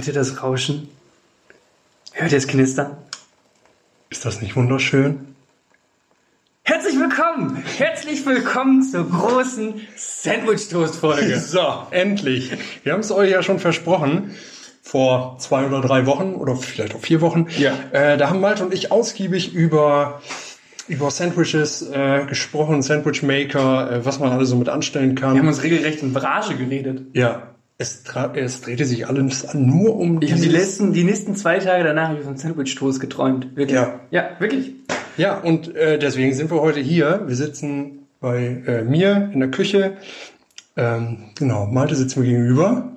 Hört ihr das Rauschen? Hört ihr es knistern? Ist das nicht wunderschön? Herzlich willkommen! Herzlich willkommen zur großen Sandwich-Toast-Folge. So, endlich. Wir haben es euch ja schon versprochen. Vor zwei oder drei Wochen oder vielleicht auch vier Wochen. Ja. Äh, da haben Malte und ich ausgiebig über, über Sandwiches äh, gesprochen, Sandwich Maker, äh, was man alles so mit anstellen kann. Wir haben uns regelrecht in Rage geredet. ja. Es, es drehte sich alles nur um Ich habe die letzten, die nächsten zwei Tage danach habe ich von Sandwich-Toast geträumt. Wirklich. Ja. Ja, wirklich. Ja, und äh, deswegen sind wir heute hier. Wir sitzen bei äh, mir in der Küche. Ähm, genau, Malte sitzt mir gegenüber.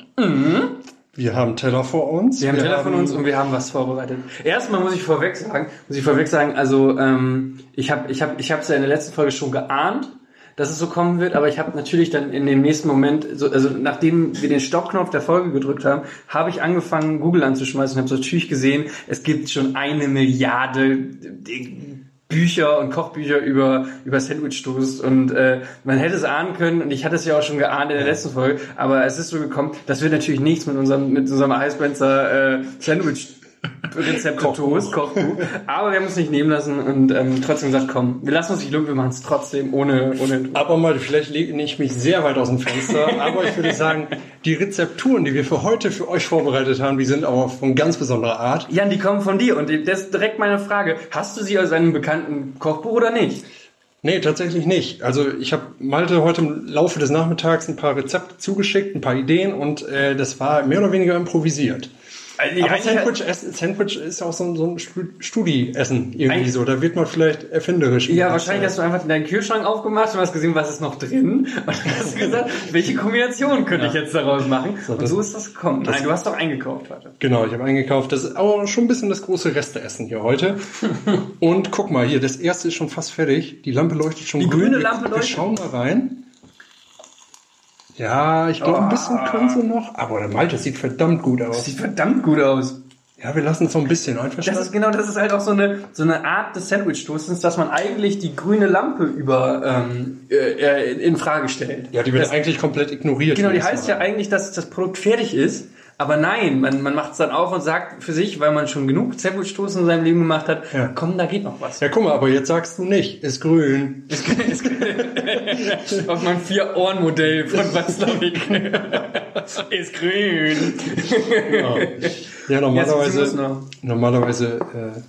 Wir haben Teller vor uns. Mhm. Wir haben Teller von uns und wir haben was vorbereitet. Erstmal muss ich vorweg sagen, muss ich vorweg sagen, also ähm, ich habe ich habe ich habe es ja in der letzten Folge schon geahnt, dass es so kommen wird, aber ich habe natürlich dann in dem nächsten Moment, so, also nachdem wir den Stoppknopf der Folge gedrückt haben, habe ich angefangen Google anzuschmeißen und habe natürlich gesehen, es gibt schon eine Milliarde äh, Bücher und Kochbücher über über Sandwich Toast und äh, man hätte es ahnen können und ich hatte es ja auch schon geahnt in der letzten Folge, aber es ist so gekommen, das wird natürlich nichts mit unserem mit unserem Eisbenzer äh, Sandwich Rezepte Toast Kochbuch, aber wir haben es nicht nehmen lassen und ähm, trotzdem gesagt, komm, wir lassen uns nicht lumpen, wir machen es trotzdem ohne ohne Aber Malte, vielleicht lege ich mich sehr weit aus dem Fenster, aber ich würde sagen, die Rezepturen, die wir für heute für euch vorbereitet haben, die sind aber von ganz besonderer Art. Jan, die kommen von dir und das ist direkt meine Frage, hast du sie aus einem bekannten Kochbuch oder nicht? Nee, tatsächlich nicht. Also ich habe Malte heute im Laufe des Nachmittags ein paar Rezepte zugeschickt, ein paar Ideen und äh, das war mehr oder weniger improvisiert. Also, Aber eigentlich- Sandwich, essen, Sandwich ist ja auch so ein, so ein Stu- Studi-Essen irgendwie Eigentlich- so. Da wird man vielleicht erfinderisch. Ja, wahrscheinlich hast du einfach deinen Kühlschrank aufgemacht und hast gesehen, was ist noch drin. Und dann hast du gesagt, welche Kombination könnte ich jetzt daraus machen? und das- so ist das gekommen. Nein, du hast doch eingekauft heute. Genau, ich habe eingekauft. Das ist aber schon ein bisschen das große Resteessen hier heute. Und guck mal hier, das erste ist schon fast fertig. Die Lampe leuchtet schon Die grün. grüne Wir- Lampe Wir leuchtet? schauen mal rein. Ja, ich glaube, ein bisschen Ah. können sie noch. Aber der Malte, das sieht verdammt gut aus. Sieht verdamnt gut aus. Ja, wir lassen es so ein bisschen Das einverstanden. ist genau, das ist halt auch so eine so eine Art des Sandwich-Toastens, dass man eigentlich die grüne Lampe über ähm, äh, in Frage stellt. Ja, die wird das, eigentlich komplett ignoriert. genau, die heißt Mal. ja eigentlich, dass das Produkt fertig ist. Aber nein, man, man macht es dann auf und sagt für sich, weil man schon genug Sandwich-Toast in seinem Leben gemacht hat, Ja. komm, da geht noch was. Ja, guck mal, aber jetzt sagst du nicht, ist grün. Auf meinem Vier-Ohren-Modell von Watzlawick. ist grün. Ja, normalerweise, noch. normalerweise äh,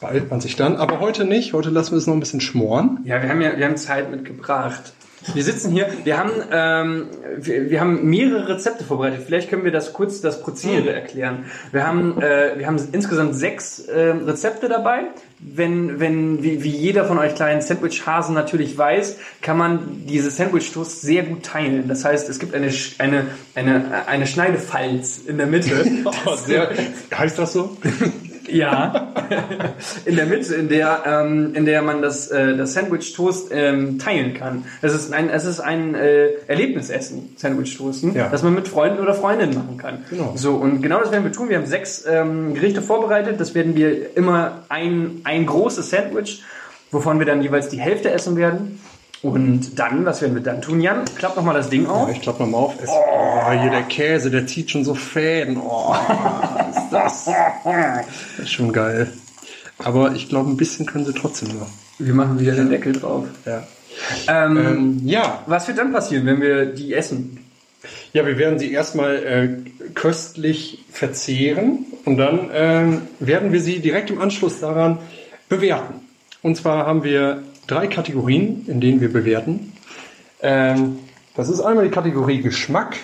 beeilt man sich dann. Aber heute nicht. Heute lassen wir es noch ein bisschen schmoren. Ja, wir haben ja, wir haben Zeit mitgebracht. Wir sitzen hier, wir haben, ähm, wir, wir haben mehrere Rezepte vorbereitet. Vielleicht können wir das kurz, das Prozedere erklären. Wir haben, äh, wir haben insgesamt sechs äh, Rezepte dabei. Wenn, wenn, wie, wie jeder von euch kleinen Sandwich-Hasen natürlich weiß, kann man diese Sandwich-Toast sehr gut teilen. Das heißt, es gibt eine, eine, eine, eine Schneidefalz in der Mitte. Oh, sehr, heißt das so? Ja, in der Mitte, in der, ähm, in der man das, äh, das Sandwich Toast ähm, teilen kann. Es ist ein, es ist ein äh, Erlebnisessen, Sandwich Toasten, Ja. das man mit Freunden oder Freundinnen machen kann. Genau. So und genau das werden wir tun. Wir haben sechs ähm, Gerichte vorbereitet. Das werden wir immer ein ein großes Sandwich, wovon wir dann jeweils die Hälfte essen werden. Und dann, was werden wir dann tun, Jan? Klapp noch mal das Ding auf. Ja, ich klappe nochmal auf. Es, oh, hier der Käse, der zieht schon so Fäden. Oh, was ist das? Das ist schon geil. Aber ich glaube, ein bisschen können sie trotzdem noch. Wir machen wieder den Deckel drauf. Ja. Ähm, Ähm, ja. was wird dann passieren, wenn wir die essen? ja, wir werden sie erstmal äh, köstlich verzehren und dann ähm, werden wir sie direkt im Anschluss daran bewerten. Und zwar haben wir drei Kategorien, in denen wir bewerten. Ähm, das ist einmal die Kategorie Geschmack,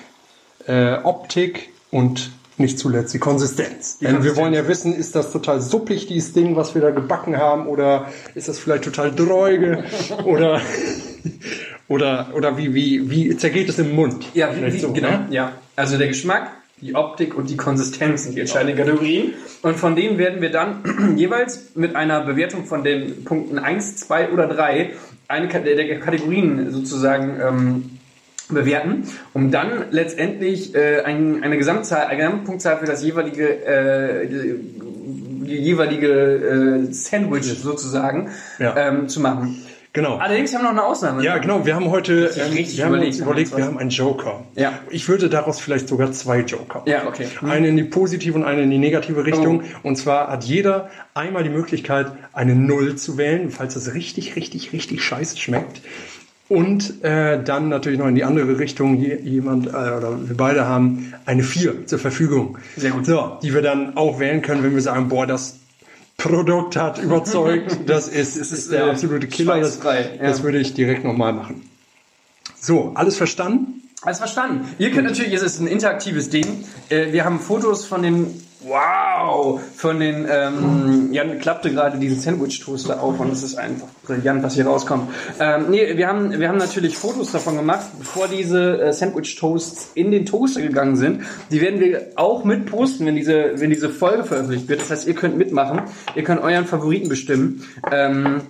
äh, Optik und nicht zuletzt die Konsistenz. Denn wir Konsistenz. wollen ja wissen, ist das total suppig, dieses Ding, was wir da gebacken haben, oder ist das vielleicht total dreuge oder oder oder wie wie wie zergeht es im Mund? Ja, wie, Vielleicht wie, so, genau. ne? Ja. Also der Geschmack, die Optik und die Konsistenz sind die entscheidenden Kategorien. Und von denen werden wir dann jeweils mit einer Bewertung von den Punkten 1, 2 oder 3 eine der der Kategorien sozusagen ähm, bewerten, um dann letztendlich äh, ein, eine Gesamtzahl, eine Gesamtpunktzahl für das jeweilige äh, die, die jeweilige äh, Sandwich sozusagen Ja. ähm, zu machen. Genau. Allerdings haben wir noch eine Ausnahme. Ja, genau. Wir haben heute ähm, wir haben überlegt, uns überlegt, wir haben einen Joker. Ja. Ich würde daraus vielleicht sogar zwei Joker machen. Ja, okay. Hm. Eine in die positive und eine in die negative Richtung. Und zwar hat jeder einmal die Möglichkeit, eine Null zu wählen, falls es richtig, richtig, richtig scheiße schmeckt. Und äh, dann natürlich noch in die andere Richtung. Je- Jemand äh, oder wir beide haben eine Vier zur Verfügung. Sehr gut. So, die wir dann auch wählen können, wenn wir sagen, boah, das Produkt hat überzeugt. Das ist, das ist der absolute Killer. Das, das würde ich direkt nochmal machen. So, alles verstanden? Alles verstanden. Ihr könnt natürlich, es ist ein interaktives Ding. Äh, wir haben Fotos von den, wow, von den, ähm, Jan klappte gerade diesen Sandwich-Toaster auf und es ist einfach brillant, was hier rauskommt. Ähm, nee, wir haben, wir haben natürlich Fotos davon gemacht, bevor diese äh, Sandwich-Toasts in den Toaster gegangen sind. Die werden wir auch mit posten, wenn diese, wenn diese Folge veröffentlicht wird. Das heißt, ihr könnt mitmachen. Ihr könnt euren Favoriten bestimmen. Ähm,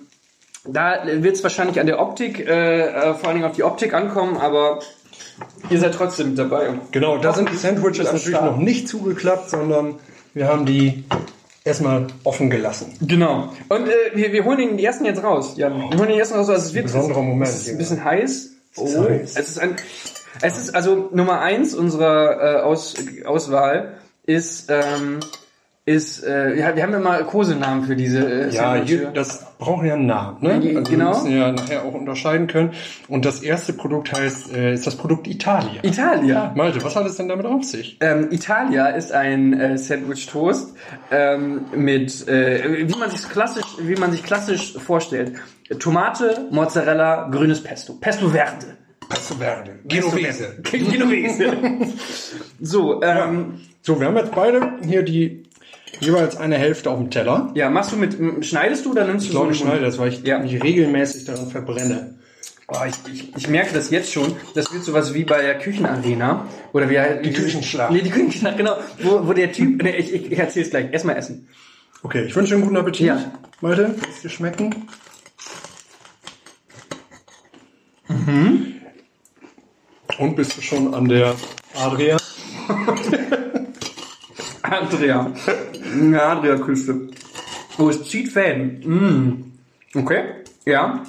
da wird es wahrscheinlich an der Optik, äh, äh, vor allen Dingen auf die Optik ankommen, aber ihr seid trotzdem mit dabei. Genau, da sind die Sandwiches natürlich noch nicht zugeklappt, sondern wir haben die erstmal offen gelassen. Genau. Und äh, wir, wir holen den ersten jetzt raus. Ja, wir holen den ersten raus. Also es wird Besonderer Moment Es ist ein bisschen heiß. Oh, ist heiß. es ist ein. Es ist also Nummer eins unserer äh, Aus, Auswahl ist ähm, ist äh, ja, wir haben immer Kosenamen für diese äh, Ja, hier, das braucht ja einen Namen. Ne? Ja, Also genau. Wir müssen ja nachher auch unterscheiden können. Und das erste Produkt heißt, äh, ist das Produkt Italia. Italia. Malte, was hat es denn damit auf sich? Ähm, Italia ist ein äh, Sandwich Toast ähm, mit äh, wie man sich klassisch wie man sich klassisch vorstellt Tomate Mozzarella grünes Pesto Pesto Verde Passo Verde. Genovese. Genovese so ähm, So, wir haben jetzt beide hier die jeweils eine Hälfte auf dem Teller. ja machst du mit schneidest du oder nimmst du Ich glaube, ich so einen- schneide das, weil ich Ja. mich regelmäßig daran verbrenne. oh, ich, ich, ich merke das jetzt schon das wird sowas wie bei der Küchenarena oder wie halt- Die Küchenschlacht. nee die Küchenschlacht genau wo, wo der Typ nee, ich, ich, ich erzähl's gleich erstmal essen Okay, ich wünsche einen guten Appetit. Ja. Malte, lass dir schmecken. Und bist du schon an der Adria? Andrea. Ja, Adria-Küste. Oh, es zieht Fäden. Mm. Okay. Ja.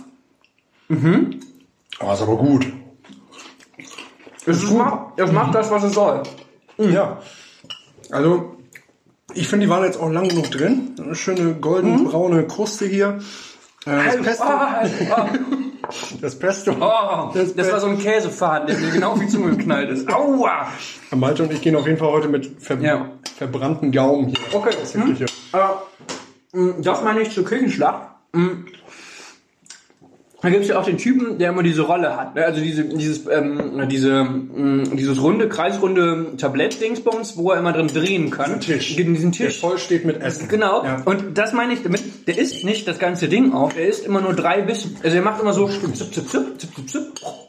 Oh, ist aber gut. Es, macht, es macht das, was es soll. Ja. Also, ich finde, die waren jetzt auch lang genug drin. Eine schöne golden-braune Kruste hier. Äh, Das Pesto. Das Pesto. ah. Das Das war so ein Käsefaden, der mir genau auf die Zunge geknallt ist. Aua! Malte und ich gehen auf jeden Fall heute mit ver Ja. verbrannten Gaumen hier Okay. aus der Küche. Aber mh, das meine ich zur Küchenschlacht. Da gibt es ja auch den Typen, der immer diese Rolle hat. ne? Also diese, dieses, ähm, diese, mh, dieses runde, kreisrunde Tablett-Dingsbums, wo er immer drin drehen kann. Diesen Tisch. Diesen Der Tisch. voll steht mit Essen. Genau. Ja. Und das meine ich damit, der isst nicht das ganze Ding auf, er isst immer nur drei Bissen. Also er macht immer so zip, zip, zip, zip, zip, zip.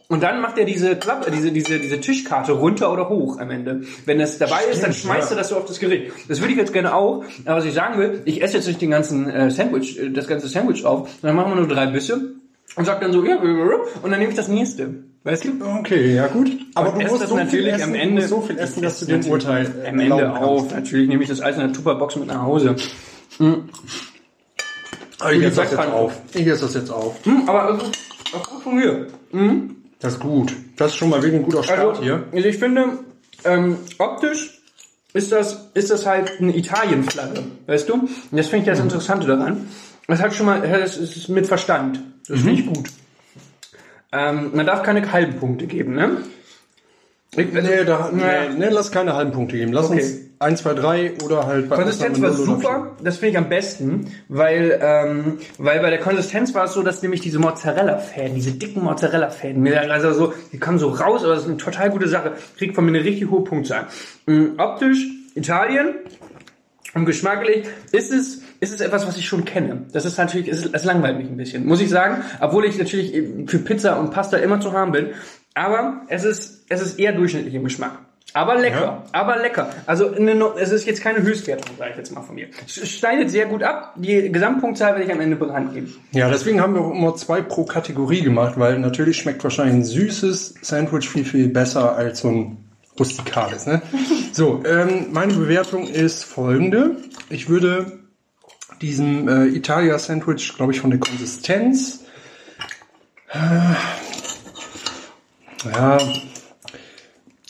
Und dann macht er diese Klappe, diese, diese, diese Tischkarte runter oder hoch am Ende. Wenn das dabei ist, dann Stimmt, schmeißt ja. er das so auf das Gericht. Das würde ich jetzt gerne auch. Aber was ich sagen will, ich esse jetzt nicht den ganzen äh, Sandwich, äh, das ganze Sandwich auf, sondern machen wir nur drei Bisse und sag dann so, ja, und dann nehme ich das nächste. Weißt du? Okay, ja gut. Aber Und du musst das so natürlich viel essen, am Ende so viel essen, dass du den Urteil äh, am Ende auf. Natürlich nehme ich das alles in der Tupperbox mit nach Hause. Aber ich esse das jetzt auf. Ich esse das jetzt auf. Hm, aber also, das gut von mir. Das ist gut. Das ist schon mal wirklich ein guter Start Also, hier. also ich finde, ähm, optisch ist das, ist das halt eine Italienflagge, weißt du? Und das finde ich das Interessante daran. Das hat schon mal, das ist mit Verstand. Das finde ich gut. Ähm, man darf keine halben Punkte geben, ne? Ich, Nee, da, nee, nee, lass keine halben Punkte geben. Lass Okay. uns 1, 2, 3 oder halt bei Konsistenz war super, das finde ich am besten, weil, ähm, weil bei der Konsistenz war es so, dass nämlich diese Mozzarella-Fäden, diese dicken Mozzarella-Fäden, also so, die kommen so raus, aber das ist eine total gute Sache, kriegt von mir eine richtig hohe Punktzahl. Ähm, optisch, Italien, und geschmacklich ist es, ist es etwas, was ich schon kenne. Das ist natürlich, es, es langweilt mich ein bisschen, muss ich sagen, obwohl ich natürlich für Pizza und Pasta immer zu haben bin, aber es ist, es ist eher durchschnittlich im Geschmack. Aber lecker, Ja. aber lecker. Also eine, es ist jetzt keine Höchstwertung, sage ich jetzt mal von mir. Es schneidet sehr gut ab. Die Gesamtpunktzahl werde ich am Ende bekannt geben. Ja, deswegen haben wir auch immer zwei pro Kategorie gemacht, weil natürlich schmeckt wahrscheinlich ein süßes Sandwich viel, viel besser als so ein rustikales. Ne? So, ähm, meine Bewertung ist folgende. Ich würde diesem äh, Italia-Sandwich, glaube ich, von der Konsistenz Ja,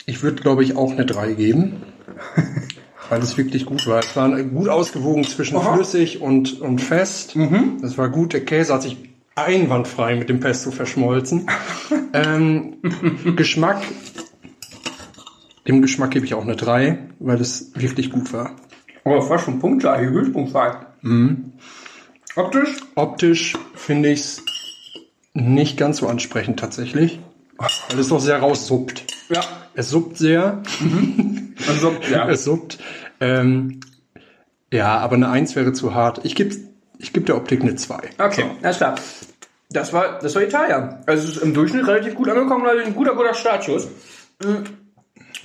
ich würde, glaube ich, auch eine 3 geben. Weil es wirklich gut war. Es war gut ausgewogen zwischen Aha. flüssig und, und fest. Das war gut. Der Käse hat sich einwandfrei mit dem Pesto verschmolzen. ähm, Geschmack. Dem Geschmack gebe ich auch eine 3, weil es wirklich gut war. Aber war schon punktgleich, höchstpunktgleich. Optisch? Optisch finde ich es nicht ganz so ansprechend tatsächlich. Weil es doch sehr raussuppt. Ja. Es suppt sehr. Also, ja. Es suppt. Ähm, ja, aber eine 1 wäre zu hart. Ich gebe ich geb der Optik eine 2. Okay, alles klar. Das war, das war Italien. Also es ist im Durchschnitt relativ gut angekommen, also ein guter, guter Startschuss. Mm,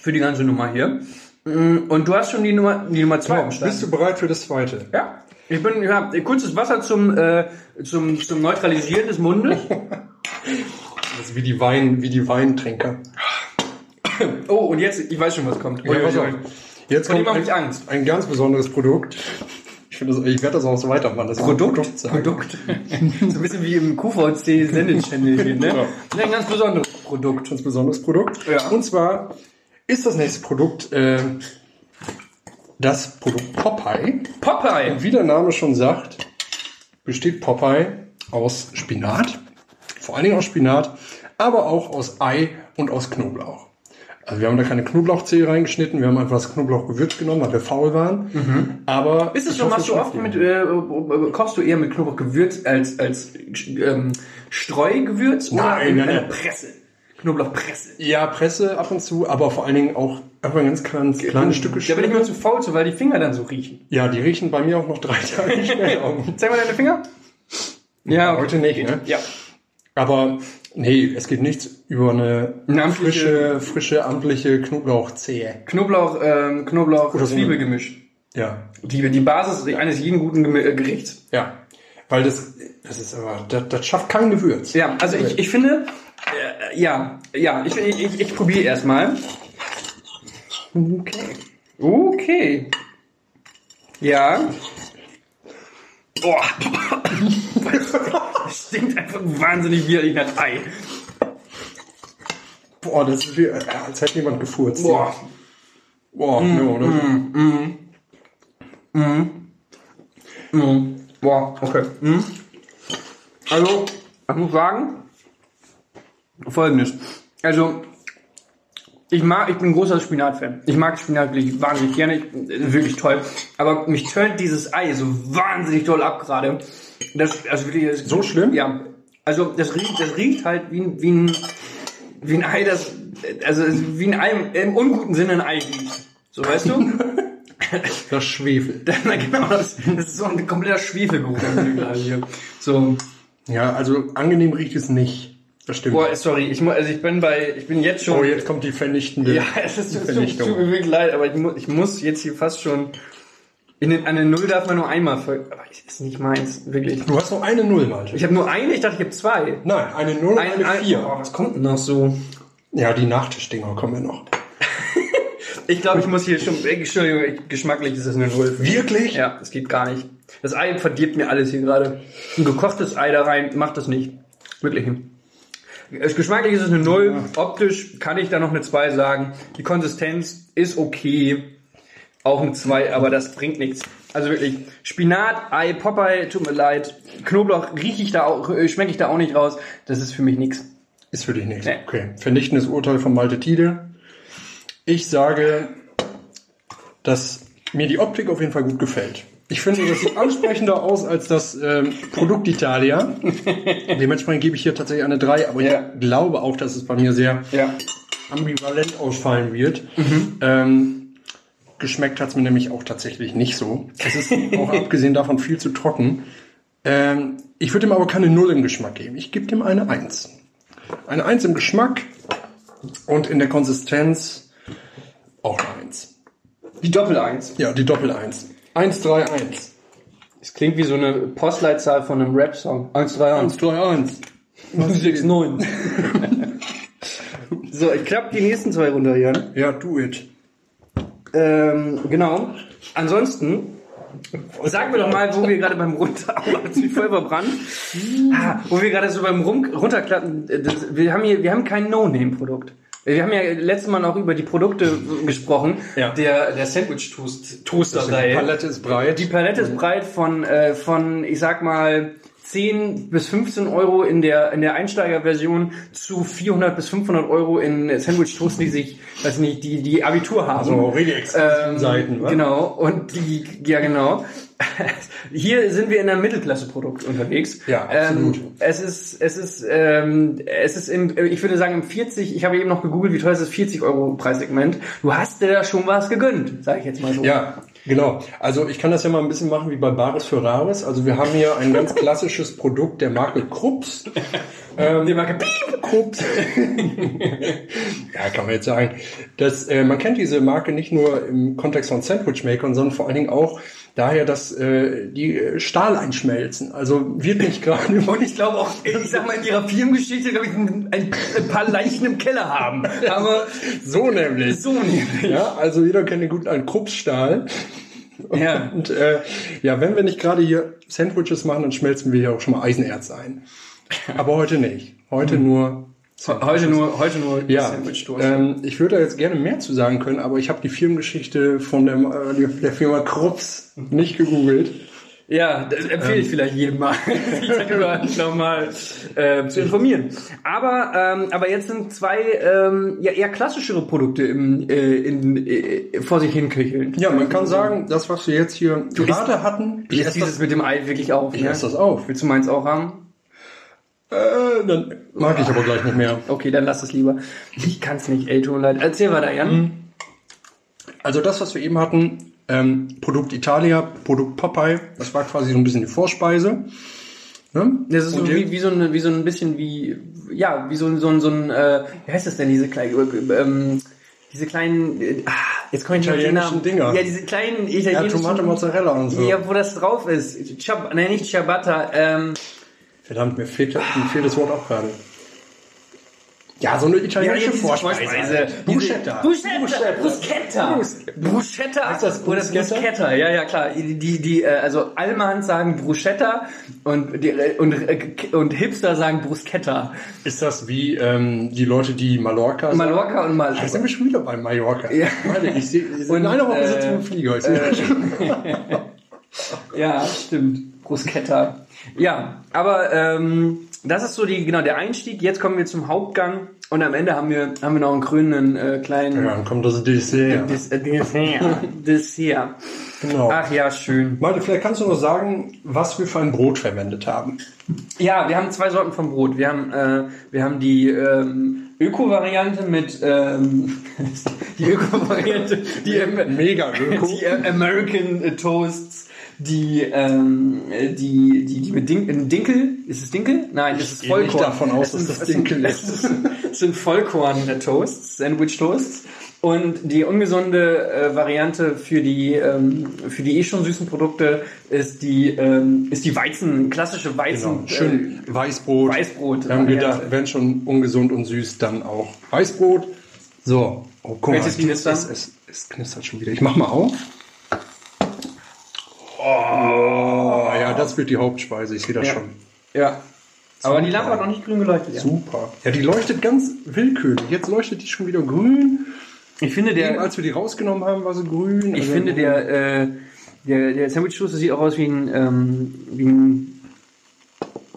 Für die ganze Nummer hier. Mm, Und du hast schon die Nummer, die Nummer zwei Start. Bist du bereit für das zweite? Ja. Ich bin, ja, kurzes Wasser zum, äh, zum, zum Neutralisieren des Mundes. Das ist wie die Wein, wie die Weintrinker. Oh, und jetzt, ich weiß schon, was kommt. Ja, pass auf. Jetzt kommt ein, Angst. ein ganz besonderes Produkt. Ich, finde das, ich werde das auch so weitermachen. Das ein Produkt? sagen. Produkt. so ein bisschen wie im QVC-Sendechannel hier, ne? Ja. Ein ganz besonderes Produkt. Ganz besonderes Produkt. Ja. Und zwar ist das nächste Produkt äh, das Produkt Popeye. Popeye. Wie der Name schon sagt, besteht Popeye aus Spinat, vor allen Dingen aus Spinat, aber auch aus Ei und aus Knoblauch. Also wir haben da keine Knoblauchzehe reingeschnitten, wir haben einfach das Knoblauchgewürz genommen, weil wir faul waren. Aber Mhm. Ist es so, machst du oft mit, äh, kochst du eher mit Knoblauchgewürz als, als ähm, Streugewürz oder Nein, in nein, einer nein. Presse? Knoblauchpresse. Ja, Presse ab und zu, aber vor allen Dingen auch einfach ganz kleines, kleine Stücke Da bin ich mir zu faul zu, weil die Finger dann so riechen. Ja, die riechen bei mir auch noch drei Tage später. Zeig mal deine Finger. Ja, Heute nicht, ne? Ja. Aber nee, es geht nichts über eine Eine amtliche- frische, frische, amtliche Knoblauchzehe. Knoblauch, ähm, Knoblauch, Oder Zwiebelgemisch. Ja, Die, die Basis eines jeden guten äh, Gerichts. ja. Weil das, das ist aber, das, das schafft kein Gewürz. Ja, also ich, ich finde, äh, ja, ja, ich, ich, ich, probiere erstmal. Okay. Okay. Ja. Boah. Das stinkt einfach wahnsinnig widerlich nach Ei. Boah, das ist wie, äh, als hätte jemand gefurzt. Boah. Boah, ja, oder so. Mhm. Boah, okay. Mhm. Also, ich muss sagen, folgendes. Also, ich mag, ich bin ein großer Spinat-Fan. Ich mag Spinat wirklich wahnsinnig gerne, ich, äh, wirklich toll. Aber mich turnt dieses Ei so wahnsinnig toll ab gerade. Das, also wirklich, das, So schlimm? Ja. Also, das riecht, das riecht halt wie, ein- wie ein, wie ein Ei, das, also wie ein Ei, im unguten Sinne ein Ei riecht. So, weißt du? Das Schwefel. Na genau, das, das ist so ein kompletter Schwefelgeruch. So, Ja, also angenehm riecht es nicht. Das stimmt. boah, sorry, ich, also ich bin bei, ich bin jetzt schon. oh, jetzt kommt die vernichtende. ja, es ist, es tut, mir wirklich leid, aber ich, mu ich muss jetzt hier fast schon. In den, den Null darf man nur einmal folgen. Aber es ist nicht meins, wirklich. Du hast noch eine Null, Malte. Ich habe nur eine, ich dachte, ich habe zwei. Nein, eine Null und Ein, eine ein, Vier. oh, was kommt denn noch so? Ja, die Nachtischdinger kommen ja noch. Ich glaube, ich muss hier schon, Entschuldigung, ich- geschmacklich ist es eine Null. Wirklich? Ja, das geht gar nicht. Das Ei verdirbt mir alles hier gerade. Ein gekochtes Ei da rein macht das nicht. Wirklich. Es- Geschmacklich ist es eine Null. Optisch kann ich da noch eine 2 sagen. Die Konsistenz ist okay. Auch eine 2, aber das bringt nichts. Also wirklich, Spinat, Ei, Popeye, tut mir leid. Knoblauch rieche ich da auch, äh, schmecke ich da auch nicht raus. Das ist für mich nichts. Ist für dich nichts. Nee. Okay. Vernichtendes Urteil von Malte Tiede. Ich sage, dass mir die Optik auf jeden Fall gut gefällt. Ich finde, das sieht ansprechender aus als das ähm, Produkt Italia. Dementsprechend gebe ich hier tatsächlich eine 3, aber ja. ich glaube auch, dass es bei mir sehr ja. ambivalent ausfallen wird. Mhm. Ähm, geschmeckt hat es mir nämlich auch tatsächlich nicht so. Es ist auch abgesehen davon viel zu trocken. Ähm, ich würde ihm aber keine Null im Geschmack geben. Ich gebe ihm eine 1. Eine 1 im Geschmack und in der Konsistenz auch eine 1. Die Doppel-Eins. Ja, die Doppel-Eins. 131. Das klingt wie so eine Postleitzahl von einem Rap-Song. 131. 131. 169. so, ich klappe die nächsten zwei runter, Jan. Ne? Ja, do it. Ähm, genau. Ansonsten, sag mir doch mal, wo wir gerade beim Runter... wie voll verbrannt. Ah, wo wir gerade so beim Runterklappen... Äh, das, wir, haben hier, wir haben kein No-Name-Produkt. Wir haben ja letztes Mal noch über die Produkte gesprochen, Ja. der, der Sandwich-Toaster-Reihe. Die Palette ist breit. Die Palette ist breit von, äh, von, ich sag mal, 10 bis 15 Euro in der, in der Einsteigerversion zu 400 bis 500 Euro in Sandwich Toast, die sich, weiß nicht, die, die Abitur haben. Also richtig exklusiven Seiten, wa? Genau, und die, ja genau. Hier sind wir in einem Mittelklasse-Produkt unterwegs. Ja, absolut. Ähm, es ist, es ist, ähm, es ist im, ich würde sagen im 40, ich habe eben noch gegoogelt, wie teuer ist das 40 Euro Preissegment. Du hast dir da schon was gegönnt, sage ich jetzt mal so. Ja, genau. Also ich kann das ja mal ein bisschen machen wie bei Baris Ferraris. Also wir haben hier ein ganz klassisches Produkt der Marke Krups. Ähm, die Marke Piep. Krups. ja, kann man jetzt sagen. Das, äh, man kennt diese Marke nicht nur im Kontext von Sandwichmakern, sondern vor allen Dingen auch daher, dass äh, die äh, Stahl einschmelzen. Also wird nicht gerade Und ich glaube auch, ich sag mal, in ihrer Firmengeschichte, glaube ich, ein, ein, paar Leichen im Keller haben. Aber so nämlich. so nämlich. Ja, also jeder kennt den guten alten Kruppsstahl. Ja. Und äh, ja, wenn wir nicht gerade hier Sandwiches machen, dann schmelzen wir hier auch schon mal Eisenerz ein. Aber heute nicht. Heute nur Heute nur, heute nur ja, ähm, ich würde da jetzt gerne mehr zu sagen können, aber ich habe die Firmengeschichte von der, äh, der Firma Krups nicht gegoogelt. Ja, das empfehle ich vielleicht jedem mal, sich darüber nochmal äh, zu informieren. Aber, ähm, aber jetzt sind zwei ähm, ja, eher klassischere Produkte im, äh, in, äh, vor sich hinköcheln. Ja, man kann sagen, das, was wir jetzt hier gerade hatten, Ich esse dieses mit dem Ei wirklich auf. ich ne? esse das auf. Willst du meins auch haben? Äh, dann mag ich aber gleich nicht mehr. Okay, dann lass es lieber. Ich kann's nicht, ey, tut leid. Erzähl weiter, Jan. Also das, was wir eben hatten, ähm, Produkt Italia, Produkt Popeye, das war quasi so ein bisschen die Vorspeise. Ne? Das ist so wie, wie so ein, wie so ein bisschen wie, ja, wie so ein, so ein, so ein äh, wie heißt das denn, diese kleinen, ähm, diese kleinen, äh, ah, jetzt komme ich nicht auf den Italienischen Namen. Dinger. Ja, diese kleinen ja, italienischen. Tomate, Mozzarella und so. Ja, wo das drauf ist. Ciab nein, nicht Ciabatta, ähm, Verdammt, mir fehlt, mir fehlt das Wort auch gerade. Ja, so eine italienische diese Vorspeise. Bruschetta. Bruschetta. Bruschetta. Bruschetta. Heißt das Bruschetta? Bruschetta. Ja, ja, klar. Die, die, äh, also Allmanns sagen Bruschetta und, die, äh, und, äh, und Hipster sagen Bruschetta. Ist das wie ähm, die Leute, die Mallorca sagen? Mallorca und Mal. Da sind wir schon wieder bei Mallorca. Ja. Warte, ich sehe, in einer Woche sitzen wir im Flieger. Schon. Ja, stimmt. Bruschetta. Ja, aber ähm, das ist so die genau der Einstieg. Jetzt kommen wir zum Hauptgang und am Ende haben wir haben wir noch einen krönenden äh, kleinen Ja, dann kommt das Dessert. Des, äh, Dessert. Dessert. Genau. Ach ja, schön. Malte, vielleicht kannst du noch sagen, was wir für ein Brot verwendet haben. Ja, wir haben zwei Sorten von Brot. Wir haben, äh, wir haben die ähm, Öko-Variante mit ähm, die Öko-Variante, die, Mega Öko. die äh, American äh, Toasts, die ähm, äh, die die die mit Din in Dinkel ist es Dinkel? Nein, es ist gehe nicht Vollkorn. davon aus, sind- dass das sind- Dinkel es sind- Es sind Vollkorn äh, Toasts, Sandwich Toasts. Und die ungesunde äh, Variante für die ähm, für die eh schon süßen Produkte ist die ähm, ist die Weizen klassische Weizen Genau. Schön Weißbrot. Weißbrot. Wir haben gedacht, wenn schon ungesund und süß, dann auch Weißbrot. So. Oh, guck Welches mal, knistern? es, es, es knistert schon wieder. Ich mach mal auf. Oh, ja, das wird die Hauptspeise. Ich sehe das Ja. schon. Ja. Aber die Lampe hat noch nicht grün geleuchtet. Ja. Super. Ja, die leuchtet ganz willkürlich. Jetzt leuchtet die schon wieder grün. Ich finde Eben, der als wir die rausgenommen haben, war sie grün. ich Also- finde der äh, der der Sandwich Toast sieht auch aus wie ein ähm, wie ein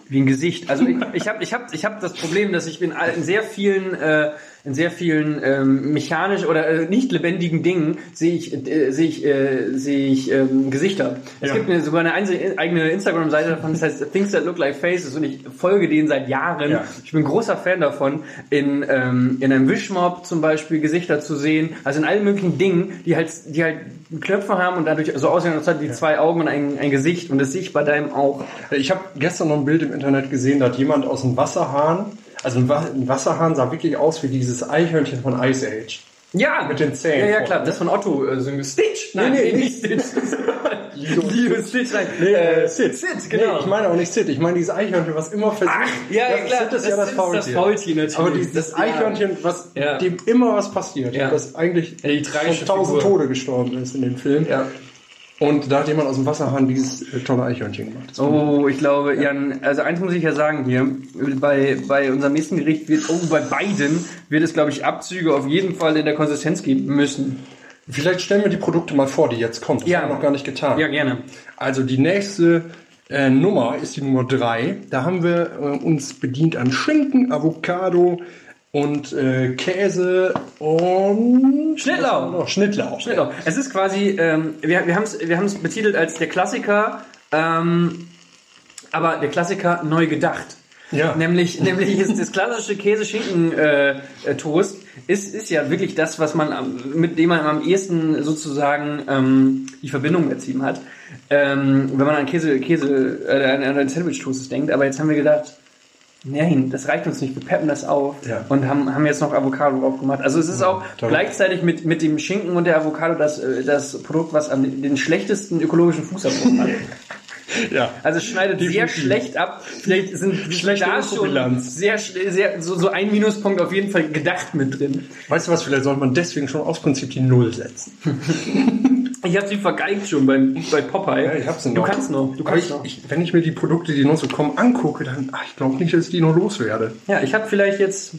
wie ein Gesicht. Also ich ich habe ich habe ich habe das Problem, dass ich in, in sehr vielen äh, in sehr vielen ähm, mechanisch oder äh, nicht lebendigen Dingen sehe ich äh, sehe ich äh, sehe ich ähm, Gesichter. Es Ja. gibt mir sogar eine eigene Instagram-Seite davon, das heißt Things That Look Like Faces und ich folge denen seit Jahren. Ja. Ich bin großer Fan davon, in ähm, in einem Wishmob zum Beispiel Gesichter zu sehen, also in allen möglichen Dingen, die halt die halt Knöpfe haben und dadurch so aussehen, als hätten die zwei Augen und ein, ein Gesicht und das sehe ich bei deinem auch. Ich habe gestern noch ein Bild im Internet gesehen, da hat jemand aus dem Wasserhahn, also ein, Wa- ein Wasserhahn sah wirklich aus wie dieses Eichhörnchen von Ice Age. Ja, Mit den Zähnen Ja, ja, klar, ne? das von Otto äh, so Stitch. Nein, Nee, nee, nicht Stitch. Leo Stitch, nein. Nee, äh, äh, Sid. Sid, Nee, genau. ich meine auch nicht Sid, ich meine dieses Eichhörnchen, was immer versucht. ja, ja, klar, Sid ist ja das das ist Faultier. das Faultier natürlich. Aber dieses Das- Eichhörnchen, was Ja. dem immer was passiert, Ja. das eigentlich Ja, schon tausend Figur. Tode gestorben ist in dem Film. Ja. Und da hat jemand aus dem Wasserhahn dieses äh, tolle Eichhörnchen gemacht. Das Oh, ich glaube, Jan, also eins muss ich ja sagen hier, bei, bei unserem nächsten Gericht wird, oh, bei beiden wird es, glaube ich, Abzüge auf jeden Fall in der Konsistenz geben müssen. Vielleicht stellen wir die Produkte mal vor, die jetzt kommen. Das Ja. haben wir noch gar nicht getan. Ja, gerne. Also die nächste äh, Nummer ist die Nummer drei. Da haben wir äh, uns bedient an Schinken, Avocado und äh, Käse und Schnittlauch. Schnittlauch. Genau. Es ist quasi, ähm, wir, wir haben es wir haben's betitelt als der Klassiker, ähm, aber der Klassiker neu gedacht. Ja. Nämlich, nämlich ist das klassische Käse-Schinken-Toast ist, ist ja wirklich das, was man mit dem man am ehesten sozusagen ähm, die Verbindung erziehen hat, ähm, wenn man an Käse, Käse, äh, an an Sandwich-Toast denkt. Aber jetzt haben wir gedacht, nein, das reicht uns nicht. Wir peppen das auf Ja. und haben, haben jetzt noch Avocado drauf gemacht. Also es ist auch toll. gleichzeitig mit, mit dem Schinken und der Avocado das, äh, das Produkt, was am, den schlechtesten ökologischen Fußabdruck hat. Ja. Also es schneidet sehr Definitiv. schlecht ab. Vielleicht sind Schlechte da schon sehr, sehr so, so ein Minuspunkt auf jeden Fall gedacht mit drin. Weißt du was, vielleicht sollte man deswegen schon aus Prinzip die Null setzen. Ich habe sie vergeigt schon beim, bei Popeye. Ja, ich hab sie Du noch. kannst noch. Du kannst ich, noch. ich, wenn ich mir die Produkte, die noch so kommen, angucke, dann, ach, ich glaube nicht, dass ich die noch loswerde. Ja, ich habe vielleicht jetzt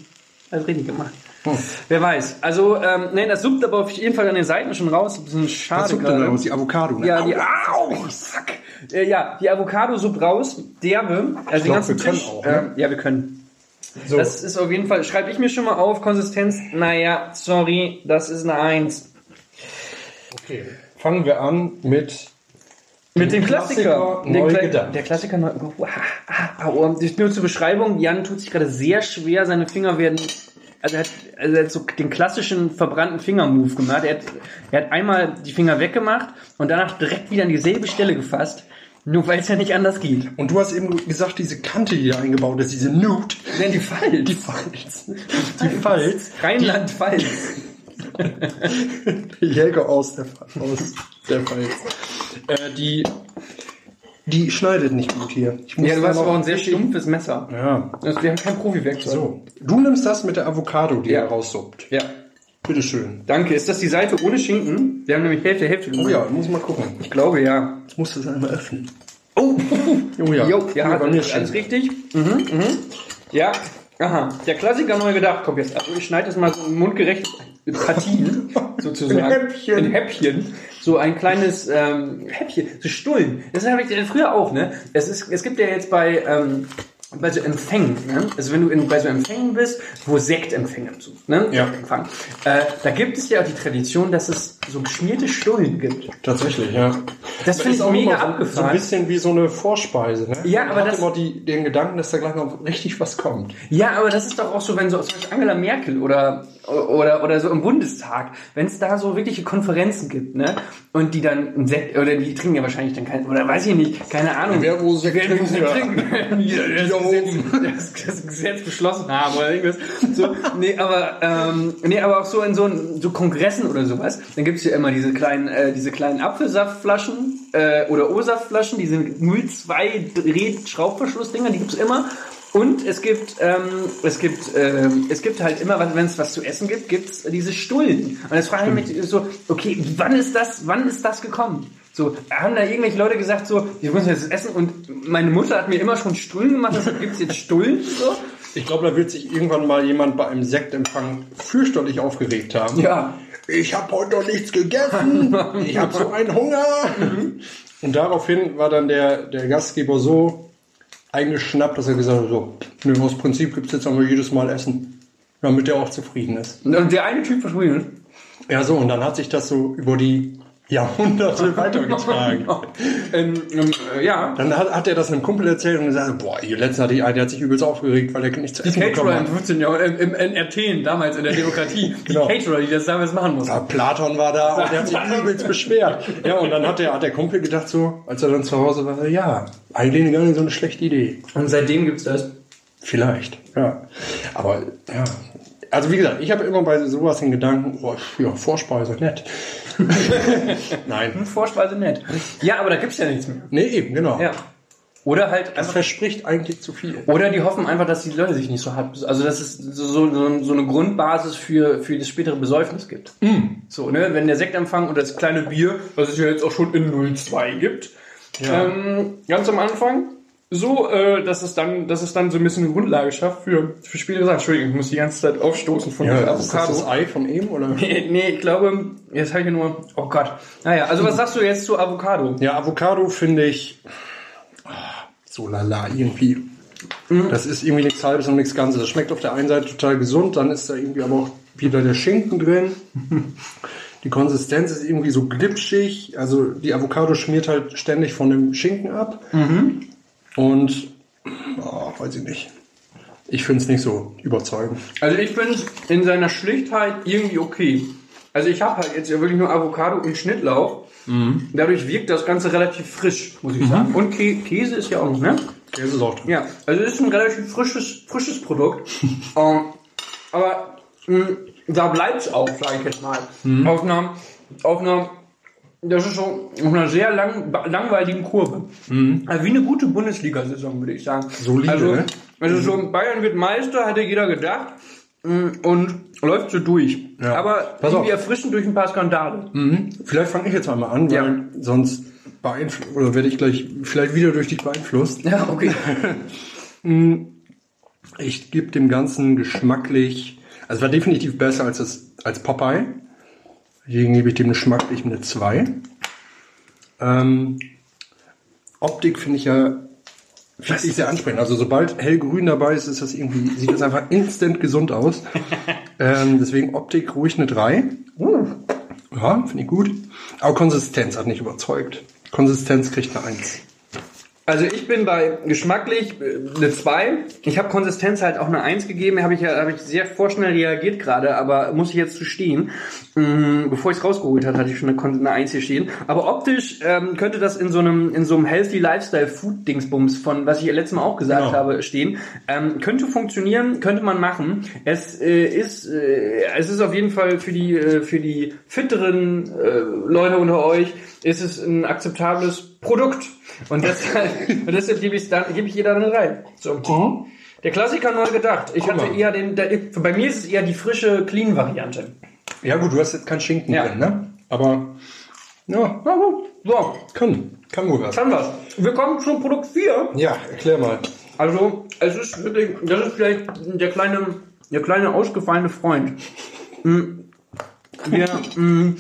alles richtig gemacht. Hm. Wer weiß. Also, ähm, nein, das suppt aber auf jeden Fall an den Seiten schon raus. Ein bisschen schade. Was zuckt denn gerade. da aus? Die Avocado, ne? Ja, die, Au, Au, fuck. Äh, ja, die Avocado suppt raus, derbe. Also den glaub, ganzen wir können Tisch. auch, ne? ähm, ja, wir können. so. Das ist auf jeden Fall, schreibe ich mir schon mal auf, Konsistenz, naja, sorry, das ist eine Eins. okay. Fangen wir an mit Mit dem Klassiker Klassiker. neu der, Kla- der Klassiker neu. Oh, ah, ah, oh, nur zur Beschreibung, Jan tut sich gerade sehr schwer, seine Finger werden. Also er hat, also er hat so den klassischen verbrannten Fingermove gemacht. Er hat, er hat einmal die Finger weggemacht und danach direkt wieder an dieselbe Stelle gefasst. Nur weil es ja nicht anders geht. Und du hast eben gesagt, diese Kante, die da eingebaut ist, diese Nude. Denn die Falz. Die Falz. Die Falz. Rheinland-Pfalz. Jäger aus der, aus der Pfalz. Äh, die, die schneidet nicht gut hier. Ich muss Ja, du hast aber auch ein sehr stumpfes Messer. Ja. Also, wir haben kein Profi-Werkzeug. So. Du nimmst das mit der Avocado, die Ja. da raussuppt. Ja. Bitteschön. Danke. Ist das die Seite ohne Schinken? Wir haben nämlich Hälfte, Hälfte. Oh ja, muss mal gucken. Ich glaube, ja. Ich muss das einmal öffnen. Oh, Oh ja. Jo, ja, bei mir alles, richtig. Mhm, mhm. Ja, aha. Der Klassiker neu gedacht kommt jetzt. Also ich schneide das mal so in mundgerechte Partien, sozusagen. In Häppchen. In Häppchen. So ein kleines ähm, Häppchen. So Stullen. Das habe ich früher auch, ne? Es, ist, es gibt ja jetzt bei... Ähm, bei so Empfängen, ne? also wenn du in, bei so Empfängen bist, wo Sektempfänge zu, ne? Ja. Sektempfang, äh, da gibt es ja auch die Tradition, dass es so geschmierte Stullen gibt. Tatsächlich, ja. Das finde ich auch mega immer so, so abgefahren. ein bisschen wie so eine Vorspeise, ne? Ja, Man aber hat das- immer die, den Gedanken, dass da gleich noch richtig was kommt. Ja, aber das ist doch auch so, wenn so zum Beispiel Angela Merkel oder oder oder so im Bundestag, wenn es da so wirkliche Konferenzen gibt, ne? Und die dann Sekt oder die trinken ja wahrscheinlich dann kein oder weiß ich nicht, keine Ahnung. Wer wo Sekt wo trinkt, Sekt ja. da Gesetz, das, das Gesetz beschlossen haben oder irgendwas. So, nee, aber ähm, nee, aber auch so in so, so Kongressen oder sowas, dann gibt's ja immer diese kleinen äh, diese kleinen Apfelsaftflaschen äh, oder O-Saftflaschen, diese 02 Dreh Schraubverschlussdinger, die gibt's immer. Und es gibt, ähm, es gibt, ähm, es gibt halt immer, wenn es was zu essen gibt, gibt's diese Stullen. Und jetzt frage ich mich so, okay, wann ist das, wann ist das gekommen? So, haben da irgendwelche Leute gesagt, so, wir müssen jetzt essen und meine Mutter hat mir immer schon Stullen gemacht, deshalb gibt's jetzt Stullen, so? Ich glaube, da wird sich irgendwann mal jemand bei einem Sektempfang fürchterlich aufgeregt haben. Ja. Ich habe heute noch nichts gegessen. Ich habe so einen Hunger. Und daraufhin war dann der, der Gastgeber so eingeschnappt, dass er gesagt hat, so, nö, aus Prinzip gibt's jetzt aber jedes Mal Essen. Damit er auch zufrieden ist. Und der eine Typ verschwunden. Ja, so, und dann hat sich das so über die Jahrhunderte weitergetragen. Ähm, ähm, äh, ja. Dann hat, hat er das einem Kumpel erzählt und gesagt, boah, hier letztens hatte ich einen, der hat sich übelst aufgeregt, weil er nichts zu essen bekommen Caterer in hat. 15 Jahren, im, in Athen, damals in der Demokratie. Genau. Die Caterer, die das damals machen mussten. Ja, Platon war da und der hat sich übelst beschwert. Ja, und dann hat der, hat der Kumpel gedacht so, als er dann zu Hause war, ja, eigentlich gar nicht so eine schlechte Idee. Und seitdem gibt's das. Vielleicht, ja. Aber, ja. Also wie gesagt, ich habe immer bei sowas den Gedanken, oh, ja, Vorspeise, nett. Nein. Vorspeise nett. Ja, aber da gibt's ja nichts mehr. Nee, eben, genau. Ja. Oder halt Das einfach, verspricht eigentlich zu viel. oder die hoffen einfach, dass die Leute sich nicht so hart, also dass es so, so, so eine Grundbasis für, für das spätere Besäufnis gibt. So, ne, wenn der Sektempfang und das kleine Bier, was es ja jetzt auch schon in 02 gibt, Ja. ähm, ganz am Anfang, so, äh, dass es dann, dass es dann so ein bisschen eine Grundlage schafft für, für Sachen. Entschuldigung, ich muss die ganze Zeit aufstoßen von Ja, dieser ist das das Ei von eben, oder? Nee, nee, ich glaube, jetzt habe ich nur. Oh Gott. Naja, also was sagst du jetzt zu Avocado? Ja, Avocado finde ich ah, so lala irgendwie. Das ist irgendwie nichts Halbes und nichts Ganzes. Das schmeckt auf der einen Seite total gesund, dann ist da irgendwie aber auch wieder der Schinken drin. Die Konsistenz ist irgendwie so glitschig. Also die Avocado schmiert halt ständig von dem Schinken ab. Und, oh, weiß ich nicht. Ich finde es nicht so überzeugend. Also ich finde es in seiner Schlichtheit irgendwie okay. Also ich habe halt jetzt ja wirklich nur Avocado und Schnittlauch. Dadurch wirkt das Ganze relativ frisch, muss ich sagen. Und Kä Käse ist ja auch noch, ne? Der ist auch drin. Ja, also es ist ein relativ frisches, frisches Produkt. ähm, aber mh, da bleibt es auch, sage ich jetzt mal. Auf einer, auf einer, das ist so auf einer sehr lang, langweiligen Kurve. Also wie eine gute Bundesliga-Saison, würde ich sagen. Solide, also, ne? also so Bayern wird Meister, hatte jeder gedacht. mh, Und läuft so durch. Ja. Aber Pass irgendwie auf. erfrischend durch ein paar Skandale. Vielleicht fange ich jetzt mal an, weil Ja. sonst beeinflusst, oder werde ich gleich vielleicht wieder durch dich beeinflusst. Ja, okay. Ich gebe dem Ganzen geschmacklich, also es war definitiv besser als das, als Popeye. Deswegen gebe ich dem geschmacklich eine 2. Ähm, Optik finde ich ja wirklich sehr ansprechend. Also sobald hellgrün dabei ist, ist das irgendwie, sieht das einfach instant gesund aus. ähm, deswegen Optik ruhig eine 3. Ja, finde ich gut. Aber Konsistenz hat nicht überzeugt. Konsistenz kriegt eine 1. Also ich bin bei geschmacklich äh, eine 2. Ich habe Konsistenz halt auch eine 1 gegeben. Habe ich ja habe ich sehr vorschnell reagiert gerade, aber muss ich jetzt zu stehen. Mm, Bevor ich es rausgeholt hatte, hatte ich schon eine, eine 1 hier stehen. Aber optisch ähm, könnte das in so einem in so einem Healthy Lifestyle Food Dingsbums von was ich letztes Mal auch gesagt Genau. habe stehen. Ähm, könnte funktionieren, könnte man machen. Es äh, ist äh, es ist auf jeden Fall für die äh, für die fitteren äh, Leute unter euch ist es ein akzeptables Produkt. Und deshalb, und deshalb gebe ich dann gebe ich jeder dann rein. So. Der Klassiker neu gedacht. Ich hatte mal. eher den, der, bei mir ist es eher die frische Clean Variante. Ja gut, du hast jetzt kein Schinken Ja. drin, ne? Aber ja, Na gut, so, kann, kann wohl was. kann was. Wir kommen zu Produkt 4. Ja, erklär mal. Also, es ist wirklich, das ist vielleicht der kleine, der kleine ausgefallene Freund. Mm, Wir, mm,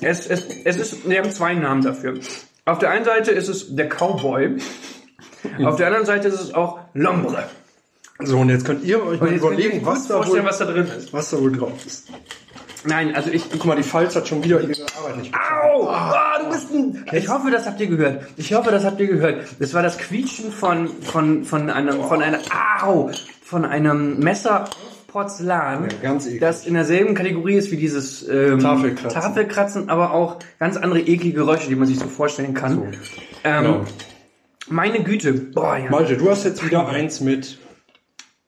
es, es, es ist, wir haben zwei Namen dafür. Auf der einen Seite ist es der Cowboy. Auf der anderen Seite ist es auch Lombre. So, und jetzt könnt ihr euch mal überlegen, was da, wohl, was da drin ist. was da wohl drauf ist. Nein, also ich, Guck mal, die Falz hat schon wieder ihre Arbeit nicht gemacht. Au! Ah, du bist ein. Ich hoffe, das habt ihr gehört. Ich hoffe, das habt ihr gehört. Das war das Quietschen von von von einem von einer Au von einem Messer Porzellan, Ja, das in derselben Kategorie ist wie dieses ähm, Tafelkratzen. Tafelkratzen, aber auch ganz andere eklige Geräusche, die man sich so vorstellen kann. Ähm, Genau. Meine Güte, boah, ja. Malte, du hast jetzt wieder eins mit,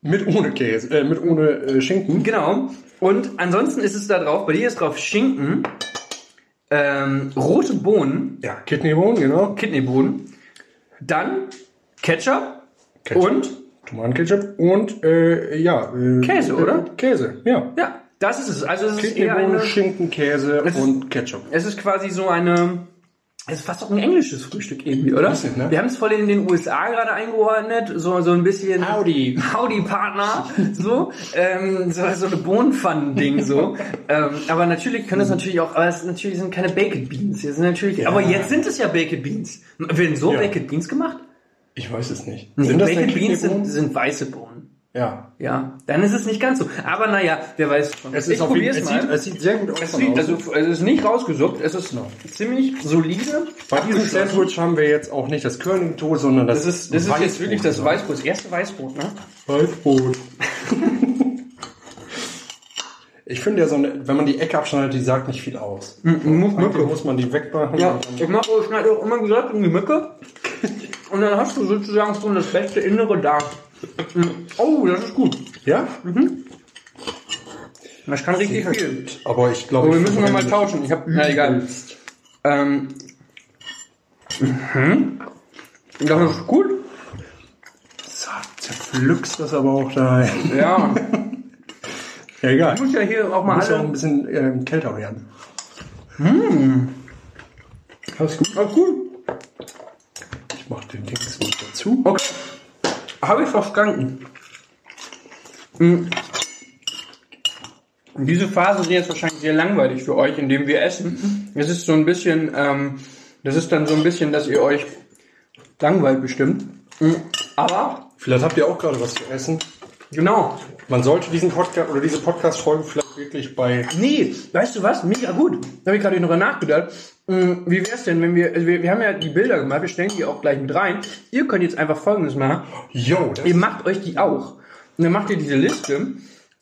mit ohne Käse, äh, mit ohne äh, Schinken. Genau. Und ansonsten ist es da drauf, bei dir ist drauf Schinken, ähm, rote Bohnen, Ja, Kidneybohnen, genau. Kidneybohnen, dann Ketchup, Ketchup. und Tomatenketchup und, äh, ja. Äh, Käse, oder? Äh, Käse, ja. ja, das ist es. Also es ist eher eine, Schinken, Käse Es ist- und Ketchup. es ist quasi so eine, es ist fast auch ein englisches Frühstück irgendwie, oder? Bisschen, ne? Wir haben es voll in den USA gerade eingeordnet, so so ein bisschen Howdy. Howdy Partner, so ähm, so, so eine Bohnenpfannen-Ding so. ähm, aber natürlich können das natürlich auch, aber es natürlich sind keine Baked Beans. Hier sind natürlich, aber jetzt sind es ja Baked Beans. Werden so Ja. Baked Beans gemacht? Ich weiß es nicht. Nee, Sind das denn Baked Beans sind, sind weiße Bohnen. Ja. Ja, dann ist es nicht ganz so. Aber naja, wer weiß. schon. Es ich ist auf jeden, es, mal. sieht, es sieht sehr gut aus. Es sieht, also, es ist nicht rausgesuppt, es ist ziemlich solide. Bei diesem. Sandwich haben wir jetzt auch nicht das Körningtoast, sondern das, Das ist, das ist jetzt wirklich das Weißbrot. Das erste Weißbrot, ne? Weißbrot. ich finde ja so eine, wenn man die Ecke abschneidet, die sagt nicht viel aus. Muss Eigentlich muss man die wegmachen. Ja, ich mache, ich schneide auch immer gesagt in die Mücke. Und dann hast du sozusagen schon das beste Innere da. Oh, das ist gut. ja? Das kann richtig viel. Aber ich glaube, Aber wir müssen noch mal verwende- tauschen. Ich hab, na egal. Ähm, mhm. Das ist gut. pflückst das aber auch da. Ja, Ja, egal. ich muss ja hier auch mal Muss ja auch ein alle... bisschen ähm, kälter werden. Hm. Alles gut. Ah, cool. Ich mach den Dings mal dazu. Okay. Habe ich verstanden. Hm. Diese Phasen sind jetzt wahrscheinlich sehr langweilig für euch, indem wir essen. Es ist so ein bisschen, ähm, das ist dann so ein bisschen, dass ihr euch langweilt bestimmt. Hm. Aber, Vielleicht habt ihr auch gerade was zu essen. genau. Man sollte diesen Podcast oder diese Podcast-Folge vielleicht wirklich bei. Nee, weißt du was? Mega gut. Da habe ich gerade drüber nachgedacht. Hm, Wie wär's denn, wenn wir, also wir, wir haben ja die Bilder gemacht, wir stellen die auch gleich mit rein. Ihr könnt jetzt einfach Folgendes machen. Yo, das Ihr macht euch die auch. Und dann macht ihr diese Liste.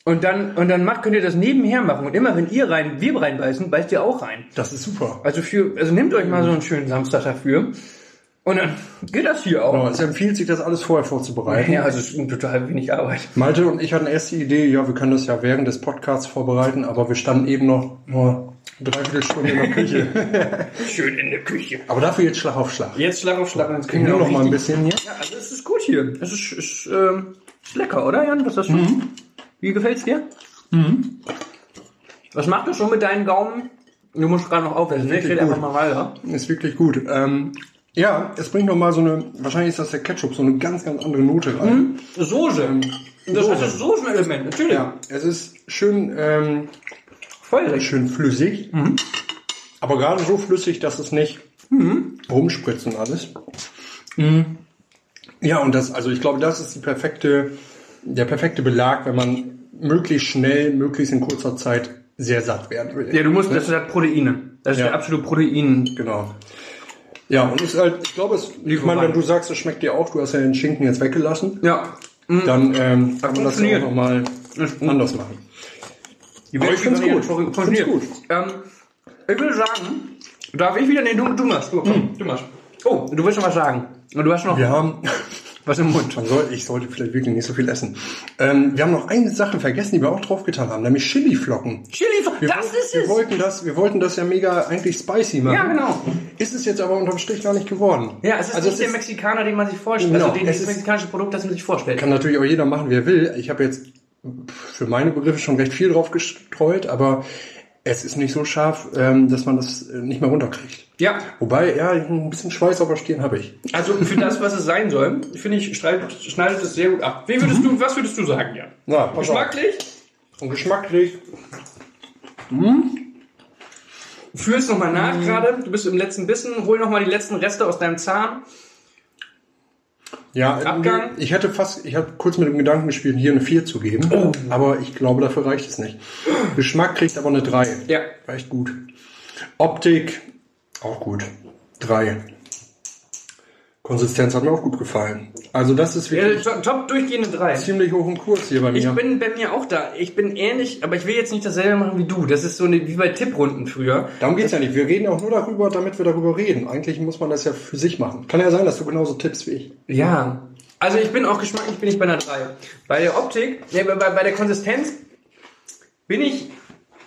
Und dann, und dann macht, könnt ihr das nebenher machen. Und immer wenn ihr rein, wir reinbeißen, beißt ihr auch rein. das ist super. Also für, also nehmt euch mal so einen schönen Samstag dafür. Und dann geht das hier auch. Genau, es empfiehlt sich, das alles vorher vorzubereiten. Ja, also es ist total wenig Arbeit. Malte und ich hatten erst die Idee, ja, wir können das ja während des Podcasts vorbereiten, aber wir standen eben noch nur dreiviertel Stunde in der Küche. Schön in der Küche. aber dafür jetzt Schlag auf Schlag. Jetzt Schlag auf Schlag. und Jetzt nehme auch noch mal ein bisschen hier. Ja, also es ist gut hier. Es ist, ist, ähm, ist lecker, oder Jan? Was hast du? Wie gefällt's dir? Was macht das so mit deinen Gaumen? Du musst gerade noch aufessen. ne? Ich rede einfach mal weiter. Ist wirklich gut. Ähm, ja, es bringt noch mal so eine, wahrscheinlich ist das der Ketchup, so eine ganz, ganz andere Note rein. Soße. Das Soße. hat das Soßenelement, natürlich. Ja, es ist schön, ähm, Feurig. schön flüssig, aber gerade so flüssig, dass es nicht rumspritzt und alles. Ja, und das, also ich glaube, das ist die perfekte, der perfekte Belag, wenn man möglichst schnell, möglichst in kurzer Zeit sehr satt werden will. Ja, du musst, das hat Proteine. Das ist Ja. der absolute Protein. Genau. Ja, und ist halt, ich glaube, es, ich meine, wenn du sagst, es schmeckt dir auch, du hast ja den Schinken jetzt weggelassen, Ja. dann ähm, kann man das auch nochmal anders machen. Die Aber ich find's gut. Funktioniert. Find's gut. Ähm, ich will sagen, darf ich wieder? Nee, du, du machst. Du, komm, du machst. Oh, du willst noch was sagen. Und du hast noch Wir haben, was im Mund. soll, ich sollte vielleicht wirklich nicht so viel essen. Ähm, wir haben noch eine Sache vergessen, die wir auch draufgetan haben, nämlich Chiliflocken. Chili, Wir das wollten- ist wir es. Wollten das, wir wollten das ja mega eigentlich spicy machen. Ja, genau. Ist es jetzt aber unterm Strich gar nicht geworden. Ja, es ist also nicht der Mexikaner, den man sich vorstellt. Genau, also den, das ist- mexikanische Produkt, das man sich vorstellt. kann natürlich auch jeder machen, wie er will. Ich habe jetzt für meine Begriffe schon recht viel drauf gestreut, aber es ist nicht so scharf, ähm, dass man das äh, nicht mehr runterkriegt. Ja, Wobei, ja, ein bisschen Schweiß auf der Stirn habe ich. also für das, was es sein soll, finde ich, schneidet, es sehr gut ab. Wie würdest du, was würdest du sagen, Jan? Na, pass auf. Geschmacklich? Und geschmacklich. Fühl es nochmal nach gerade. Du bist im letzten Bissen. Hol nochmal die letzten Reste aus deinem Zahn. Ja, Abgang? ich hätte fast, ich habe kurz mit dem Gedanken gespielt, hier eine 4 zu geben, Oh. aber ich glaube, dafür reicht es nicht. Geschmack kriegt aber eine 3. Ja. Reicht gut. Optik, auch gut. 3. Konsistenz hat mir auch gut gefallen. Also das ist Ja, wirklich top, top durchgehende drei. ziemlich hoch im Kurs hier bei Ich mir. bin bei mir auch da. Ich bin ähnlich, aber ich will jetzt nicht dasselbe machen wie du. Das ist so eine, wie bei Tipprunden früher. Darum geht's ja nicht. Wir reden auch nur darüber, damit wir darüber reden. Eigentlich muss man das ja für sich machen. Kann ja sein, dass du genauso tippst wie ich. Ja. Also ich bin auch geschmacklich bin ich bei einer 3. Bei der Optik, nee, bei, bei der Konsistenz bin ich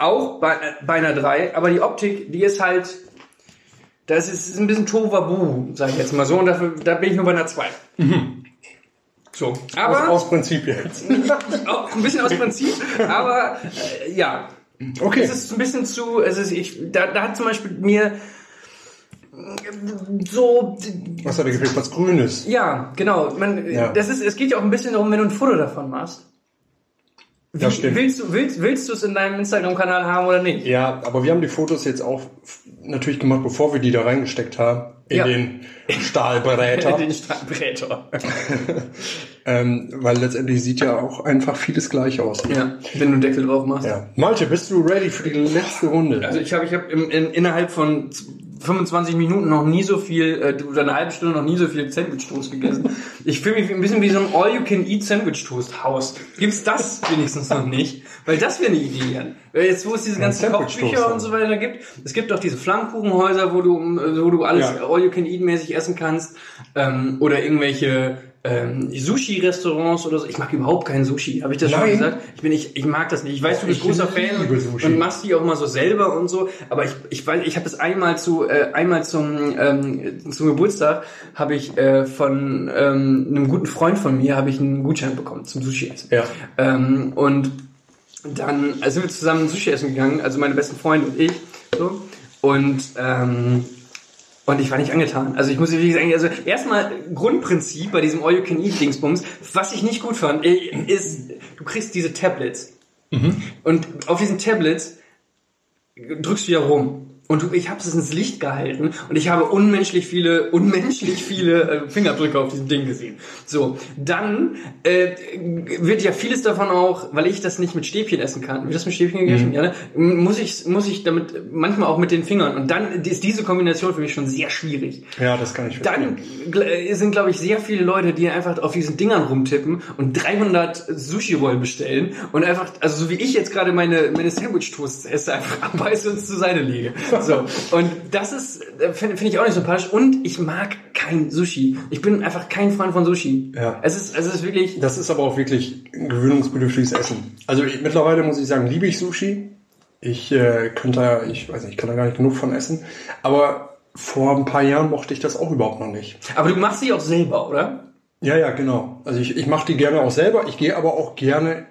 auch bei, bei einer 3, aber die Optik, die ist halt, das ist, ist ein bisschen Tohuwabu, sag ich jetzt mal so, und dafür, da bin ich nur bei einer 2. So. Aber, aus, aus Prinzip jetzt. auch ein bisschen aus Prinzip, aber äh, ja. Okay. Es ist ein bisschen zu, es ist, ich, da, da hat zum Beispiel mir so Was hat dir gefehlt? Was Grünes. ja, genau. Man, Ja. Das ist, es geht ja auch ein bisschen darum, wenn du ein Foto davon machst. Wie. Willst du, willst, willst du es in deinem Instagram-Kanal haben oder nicht? Ja, aber wir haben die Fotos jetzt auch natürlich gemacht, bevor wir die da reingesteckt haben. In Ja. den Stahlbräter. Den Strandbräter. ähm, weil letztendlich sieht ja auch einfach vieles gleich aus. ja, wenn du einen Deckel drauf machst. Ja. Malte, bist du ready für die letzte Runde? Also ich habe ich hab im, in, innerhalb von 25 Minuten noch nie so viel, äh, oder eine halbe Stunde noch nie so viel Sandwich-Toast gegessen. Ich fühle mich ein bisschen wie so ein All-You-Can-Eat-Sandwich-Toast-Haus. Gibt's das wenigstens noch nicht? Weil das wäre eine Idee. Weil jetzt, wo es diese ganzen Kochbücher und so weiter gibt, es gibt doch diese Flammkuchenhäuser, wo du, wo du alles Ja. All-You-Can-Eat-mäßig essen kannst, ähm, oder irgendwelche ähm, Sushi-Restaurants oder so. Ich mag überhaupt keinen Sushi. Habe ich das schon Nein. gesagt? Ich bin ich, ich mag das nicht. Ich weiß, du bist Ich großer Fan und, Sushi. und machst die auch mal so selber und so. Aber ich ich weiß, ich habe das einmal zu äh, einmal zum ähm, zum Geburtstag habe ich äh, von ähm, einem guten Freund von mir habe ich einen Gutschein bekommen zum Sushi essen. Ja. Ähm, und dann also sind wir zusammen Sushi essen gegangen, also meine besten Freunde und ich. So. Und ähm, und ich war nicht angetan. Also ich muss wirklich sagen, also erstmal Grundprinzip bei diesem All You Can Eat Dingsbums, was ich nicht gut fand, äh, ist, du kriegst diese Tablets. Und auf diesen Tablets drückst du ja rum. Und ich habe es ins Licht gehalten und ich habe unmenschlich viele, unmenschlich viele äh, Fingerabdrücke auf diesem Ding gesehen. So, dann äh, wird ja vieles davon auch, weil ich das nicht mit Stäbchen essen kann. Wird das mit Stäbchen gegessen? Ja, ne? Muss ich, muss ich damit manchmal auch mit den Fingern. Und dann ist diese Kombination für mich schon sehr schwierig. Ja, das kann ich Dann gl- sind, glaube ich, sehr viele Leute, die einfach auf diesen Dingern rumtippen und 300 Sushi-Rollen bestellen und einfach, also so wie ich jetzt gerade meine, meine Sandwich-Toasts esse, einfach abbeiße und zur Seite lege. So. Und das ist, äh, finde find ich auch nicht sympathisch. Und ich mag kein Sushi. Ich bin einfach kein Fan von Sushi. Ja. Es ist, es ist wirklich, Das ist aber auch wirklich ein gewöhnungsbedürftiges Essen. Also ich, mittlerweile muss ich sagen, liebe ich Sushi. Ich äh, könnte, ich weiß nicht, ich kann da gar nicht genug von essen. Aber vor ein paar Jahren mochte ich das auch überhaupt noch nicht. aber du machst sie auch selber, oder? Ja, ja, genau. Also ich, ich mache die gerne auch selber. Ich gehe aber auch gerne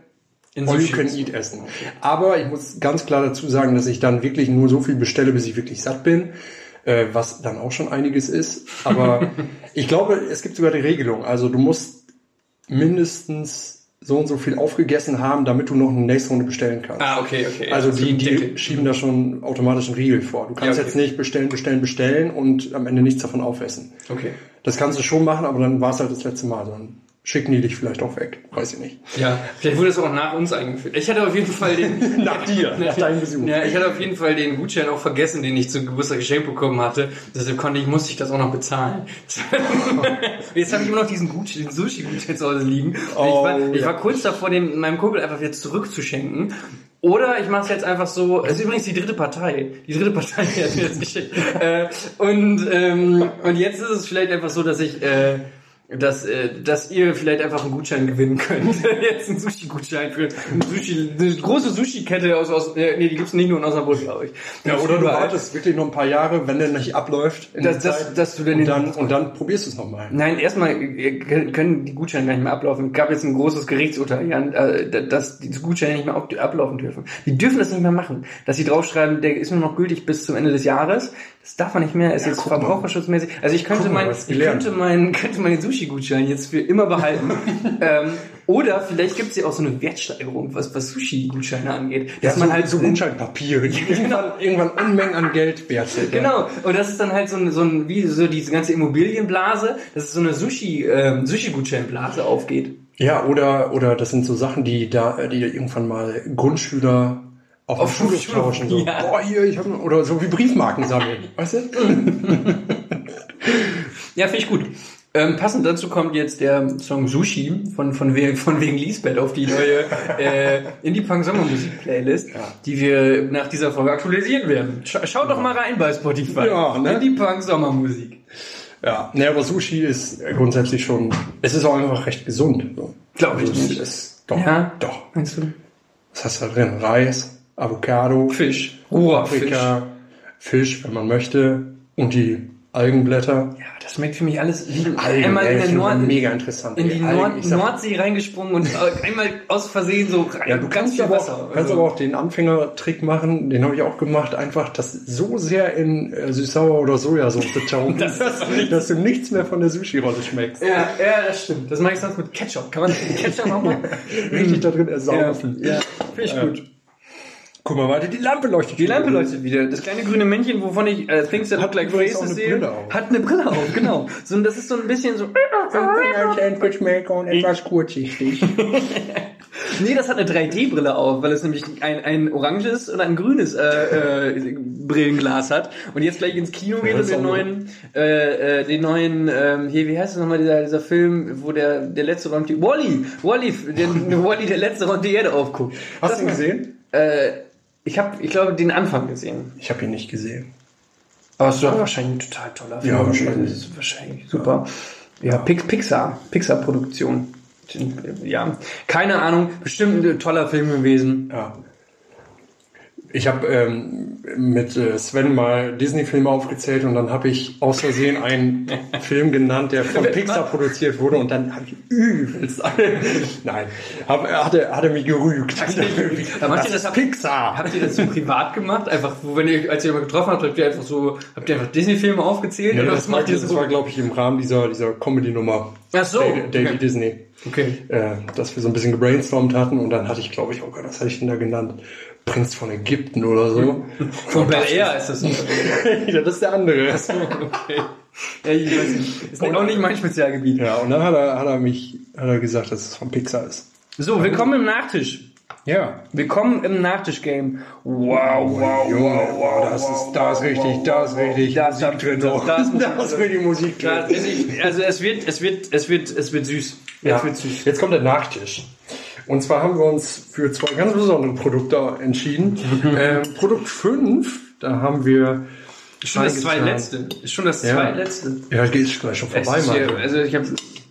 All you can eat essen. Aber ich muss ganz klar dazu sagen, dass ich dann wirklich nur so viel bestelle, bis ich wirklich satt bin. Äh, was dann auch schon einiges ist. Aber ich glaube, es gibt sogar die Regelung. Also du musst mindestens so und so viel aufgegessen haben, damit du noch eine nächste Runde bestellen kannst. Ah, okay, okay. Also die, Deckel. die schieben da schon automatisch einen Riegel vor. Du kannst Ja, okay. jetzt nicht bestellen, bestellen, bestellen und am Ende nichts davon aufessen. Okay. Das kannst du schon machen, aber dann war es halt das letzte Mal. Dann schicken die dich vielleicht auch weg. Weiß ich nicht. Ja, vielleicht wurde es auch nach uns eingeführt. Ich hatte auf jeden Fall den. Nach dir, nach deinem Besuch. Ja, ich hatte auf jeden Fall den Gutschein auch vergessen, den ich zum Geburtstag geschenkt bekommen hatte. Deshalb konnte ich, musste ich das auch noch bezahlen. Jetzt habe ich immer noch diesen Gutschein, den Sushi-Gutschein zu Hause liegen. Und ich, war, Oh, ich war kurz davor, dem, meinem Kumpel einfach jetzt zurückzuschenken. Oder ich mache es jetzt einfach so, es ist übrigens die dritte Partei. Die dritte Partei hat mir jetzt geschickt. Äh, und, ähm, und jetzt ist es vielleicht einfach so, dass ich, äh, dass, äh, dass ihr vielleicht einfach einen Gutschein gewinnen könnt. jetzt einen Sushi-Gutschein für ein Sushi, eine große Sushi-Kette aus, aus äh, nee, die gibt's nicht nur in Osnabrück, glaube ich. Ja, oder du wartest wirklich noch ein paar Jahre, wenn der nicht abläuft. Dass- der dass- du dann und dann, und dann probierst du es nochmal. Nein, erstmal äh, können die Gutscheine gar nicht mehr ablaufen. Es gab jetzt ein großes Gerichtsurteil, ja, äh, dass die Gutscheine nicht mehr ab- ablaufen dürfen. Die dürfen das nicht mehr machen. Dass sie draufschreiben, der ist nur noch gültig bis zum Ende des Jahres. Das darf man nicht mehr. Ist jetzt guck mal. verbraucherschutzmäßig. Also ich könnte mal, mein, ich gelernt. könnte meinen, könnte meinen Sushi-Gutschein jetzt für immer behalten. ähm, oder vielleicht gibt es ja auch so eine Wertsteigerung, was, was Sushi-Gutscheine angeht. Dass man halt so Gutscheinpapiere, die irgendwann, irgendwann Unmengen an Geld wert sind. Genau, und das ist dann halt so ein, so ein wie so diese ganze Immobilienblase, dass es so eine Sushi, ähm, Sushi-Gutscheinblase aufgeht. Ja, oder, oder das sind so Sachen, die da, die irgendwann mal Grundschüler auf, Auf Schulhof, tauschen. So, ja. boah, hier, ich hab, oder so wie Briefmarken sammeln. Weißt du? Ja, finde ich gut. Ähm, passend dazu kommt jetzt der Song Sushi von, von, wegen, von wegen Lisbeth auf die neue äh, Indie Punk Sommermusik Playlist, die wir nach dieser Folge aktualisieren werden. Scha schaut doch mal rein bei Spotify. Ja, ne? Indie Punk Sommermusik. Ja, ne, aber Sushi ist grundsätzlich schon, es ist auch einfach recht gesund. So. Glaub ich Also nicht. Ist, doch, Ja? doch. Meinst du? Was hast du da drin? Reis, Avocado, Fisch. Roher Fisch. Paprika, Fisch, wenn man möchte, und die Algenblätter. Ja, das schmeckt für mich alles wie Algen, einmal in der Nord mega interessant. in die Algen, Nord Nordsee reingesprungen und äh, einmal aus Versehen so rein. Ja, du kannst, aber Wasser. auch, kannst Also- aber auch den Anfängertrick machen, den habe ich auch gemacht, einfach das so sehr in äh, Süß-Sauer oder Sojasauce tauchen, Das dass, dass du nichts mehr von der Sushi-Rolle schmeckst. Ja, ja, das stimmt. Das mache ich sonst mit Ketchup. Kann man Ketchup auch machen? Richtig da drin ersaufen. Ja, finde ich Ja. gut. Guck mal weiter, die Lampe leuchtet. Die Lampe leuchtet wieder. Das kleine grüne Männchen, wovon ich äh, Things That Look Like übrigens auch Faces eine sehe, Brille auf. hat eine Brille auf, genau. So, und das ist so ein bisschen so... Sandwich-Maker und etwas kurzsichtig. Nee, das hat eine 3D-Brille auf, weil es nämlich ein, ein oranges und ein grünes äh, äh, Brillenglas hat. Und jetzt gleich ins Kino geht und das den neuen, äh, äh, den neuen, ähm, hier, wie heißt es nochmal, dieser, dieser Film, wo der, der letzte Räumt die, Wally, Wally, der, Wally, der letzte Räumt die Erde aufguckt. Hast Das du ihn gesehen? Äh, ich habe, ich glaube, den Anfang gesehen. Ich habe ihn nicht gesehen. Aber es war wahrscheinlich ein total toller Film. Ja, wahrscheinlich. Das ist wahrscheinlich super. ja, Pix, Pixar, Pixar-Produktion. Ja, keine Ahnung, bestimmt ein toller Film gewesen. Ja. Ich habe ähm, mit äh, Sven mal Disney-Filme aufgezählt und dann habe ich aus Versehen einen Film genannt, der von Pixar produziert wurde und dann habe ich übelst Nein, hab, hat, er, hat er mich gerügt. Macht ihr das, Pixar. Habt ihr das so privat gemacht? Einfach, wenn ihr, als ihr mal getroffen habt, habt ihr einfach so, habt ihr einfach Disney-Filme aufgezählt? Ja, das, war, das war, glaube ich, im Rahmen dieser, dieser Comedy-Nummer. Ach so. Daily, Daily okay. Disney. Okay. Äh, dass wir so ein bisschen gebrainstormt hatten und dann hatte ich, glaube ich, oh Gott, was hatte ich denn da genannt? Prinz von Ägypten oder so. Von Bel Air ist das. das ist der andere. okay. Ja, ich weiß nicht. Ist auch nicht mein Spezialgebiet. Ja, und dann hat er, hat er mich, hat er gesagt, dass es von Pixar ist. So, willkommen im Nachtisch. Ja. Willkommen im Nachtisch-Game. Wow, wow, Junge, wow, wow. das ist, da ist richtig, da ist richtig Da ist Musik drin. da- ist da ist richtig Musik drin. Also es wird, es wird, es wird, es wird süß. Ja. Es wird süß. Jetzt kommt der Nachtisch. Und zwar haben wir uns für zwei ganz besondere Produkte entschieden. ähm, Produkt 5, da haben wir Schon das zweitletzte. Ist schon das Ja. zweitletzte. Ja, geht gleich schon vorbei, ist hier, Mann. also ich habe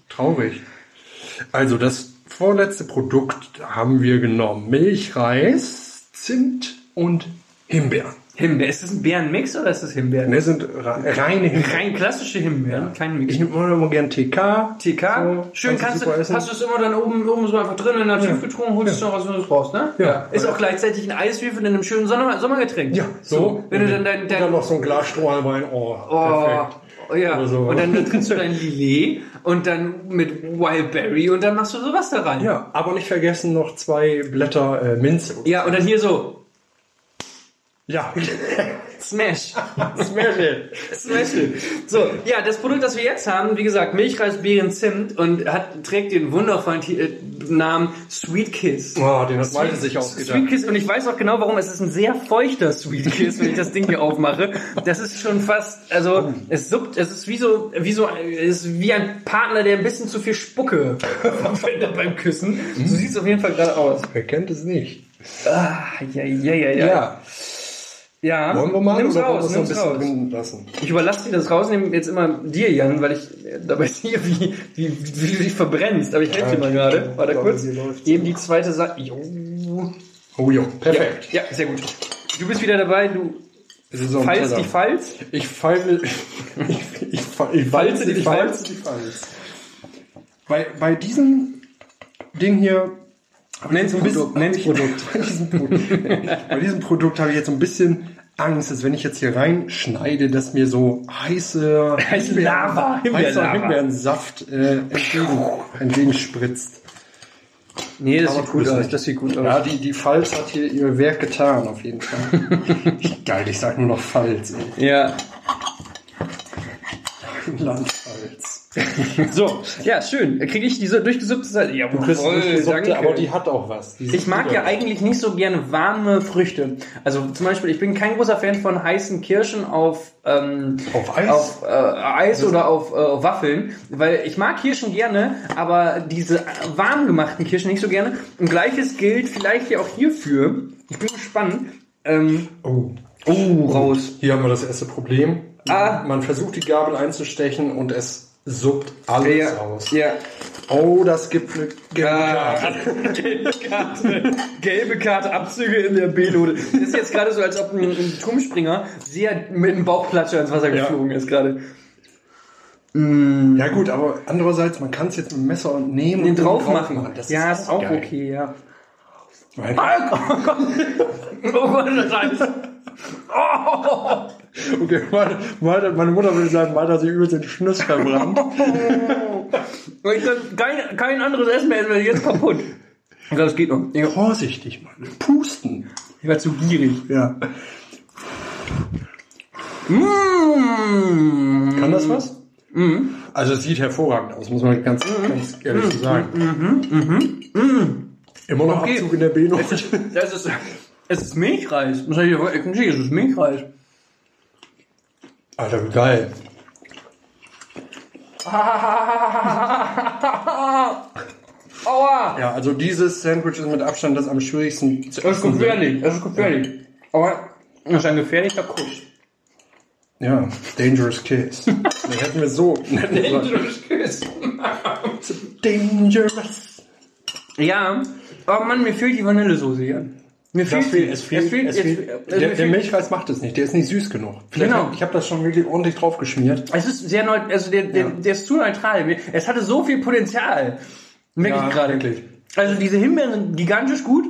Traurig. Also das vorletzte Produkt haben wir genommen. Milchreis, Zimt und Himbeeren. Himbeeren. Ist das ein Bärenmix oder ist das Himbeeren? Das sind re- reine Himbeeren. Rein klassische Himbeeren, kein Mix. Ich nehme immer, immer gern TK. TK, So, schön kannst du du, essen. hast du es immer dann oben, oben so einfach drin in der Tiefgetrunken, holst es noch aus und raus, ne? Ja. Ist auch gleichzeitig ein Eiswürfel in einem schönen Sommer Sommergetränk. Ja, so. Wenn du Und dann dein, dann dein noch so ein Glas Strohhalm Oh, oh, perfekt. oh ja, so. und dann trinkst du dein Lillet und dann mit Wildberry und dann machst du sowas da rein. Ja, aber nicht vergessen noch zwei Blätter äh, Minze. Ja, und dann hier so, Ja. Smash. Smash it. Smash it. So, ja, das Produkt, das wir jetzt haben, wie gesagt, Milchreis, Beeren, Zimt und hat, trägt den wundervollen Ti- äh, Namen Sweet Kiss. Oh, den hat Malte sich ausgedacht. Sweet Kiss, und ich weiß auch genau warum, es ist ein sehr feuchter Sweet Kiss, wenn ich das Ding hier aufmache. Das ist schon fast, also, es suppt, es ist wie so, wie so, es ist wie ein Partner, der ein bisschen zu viel Spucke beim Küssen. So sieht es auf jeden Fall gerade aus. Wer kennt es nicht? Ah, ja, ja, ja, ja. Ja, Wollen wir mal nimm's oder raus, nimm's raus. lassen? Ich überlasse dir das rausnehmen jetzt immer dir, Jan, weil ich äh, dabei sehe, wie, wie, wie du dich verbrennst. Aber ich helfe dir mal gerade. Warte Ja, kurz. Eben die zweite Seite. Jo. Oh jo, perfekt. Ja, sehr gut. Du bist wieder dabei, du so Teller. die Falz. Ich feile, ich, ich, fa- ich falze die Falz. Bei, bei diesem Ding hier, Nenn's ein bisschen, Produkt, nenn's Produkt. bei, diesem Produkt bei diesem Produkt habe ich jetzt so ein bisschen Angst, dass wenn ich jetzt hier reinschneide, dass mir so heiße Heiße Lava, heißer. Himbeerensaft äh, entgegen, entgegenspritzt. Nee, das Aber sieht gut aus. Das sieht gut Ja, aus. die, die Falz hat hier ihr Werk getan, auf jeden Fall. Geil, ich sag nur noch Falz, ey. Ja. Landfalz. So, ja, schön. Kriege ich diese durchgesuppte Seite? Ja, Du kriegst danke. aber die hat auch was. Die Ich mag ja eigentlich nicht so gerne warme Früchte. Also zum Beispiel, ich bin kein großer Fan von heißen Kirschen auf, ähm, Auf Eis? auf äh, Eis oder auf, äh, Waffeln, weil ich mag Kirschen gerne, aber diese äh, warm gemachten Kirschen nicht so gerne. Und gleiches gilt vielleicht ja auch hierfür. Ich bin gespannt. Ähm, Oh. oh, raus. Hier haben wir das erste Problem. Ah. Man versucht die Gabel einzustechen und es suppt alles Ja, aus. ja. Oh, das gibt eine gelbe Ah, Karte. gelbe Karte. Gelbe Karte, Abzüge in der B-Note. Das ist jetzt gerade so, als ob ein, ein Turmspringer sehr mit dem Bauchplatscher ins Wasser Ja. geflogen ist gerade. Ja gut, aber andererseits, man kann es jetzt mit dem Messer und nehmen Den und drauf drauf machen. Das ja, ist auch geil. okay, ja. Weil- Oh Gott, das heißt. Okay, meine, meine, meine Mutter würde sagen, Martha hat sich übelst den Schnuss verbrannt. Ich kann kein, kein anderes Essen mehr essen, weil jetzt kaputt. Ich glaube, das geht noch. Ich Vorsichtig, Mann. Pusten. war zu gierig. Ja. Mmh. Kann das was? Also es sieht hervorragend aus, muss man ganz, ganz ehrlich so sagen. Immer noch Okay. Abzug in der B-Note. Das ist, es ist Milchreis. Das ich es ist Milchreis. Alter, wie geil. Aua! Ja, also dieses Sandwich ist mit Abstand das am schwierigsten zu Das ist essen. gefährlich, das ist gefährlich. Aber das ist ein gefährlicher Kuss. Ja, Dangerous Kiss. Dann hätten wir so. Dangerous Kiss. Dangerous. Ja. Oh Mann, mir fehlt die Vanillesoße hier. Mir fehlt, fehlt, es fehlt, es jetzt- fehlt, also der, mir der fehlt- Milchreis macht es nicht, der ist nicht süß genug. Vielleicht Genau. hab- Ich habe das schon wirklich ordentlich drauf geschmiert. Es ist sehr neu, also der, der, Ja. der ist zu neutral. Es hatte so viel Potenzial. Merke Ja, ich gerade. wirklich. Also diese Himbeeren sind gigantisch gut.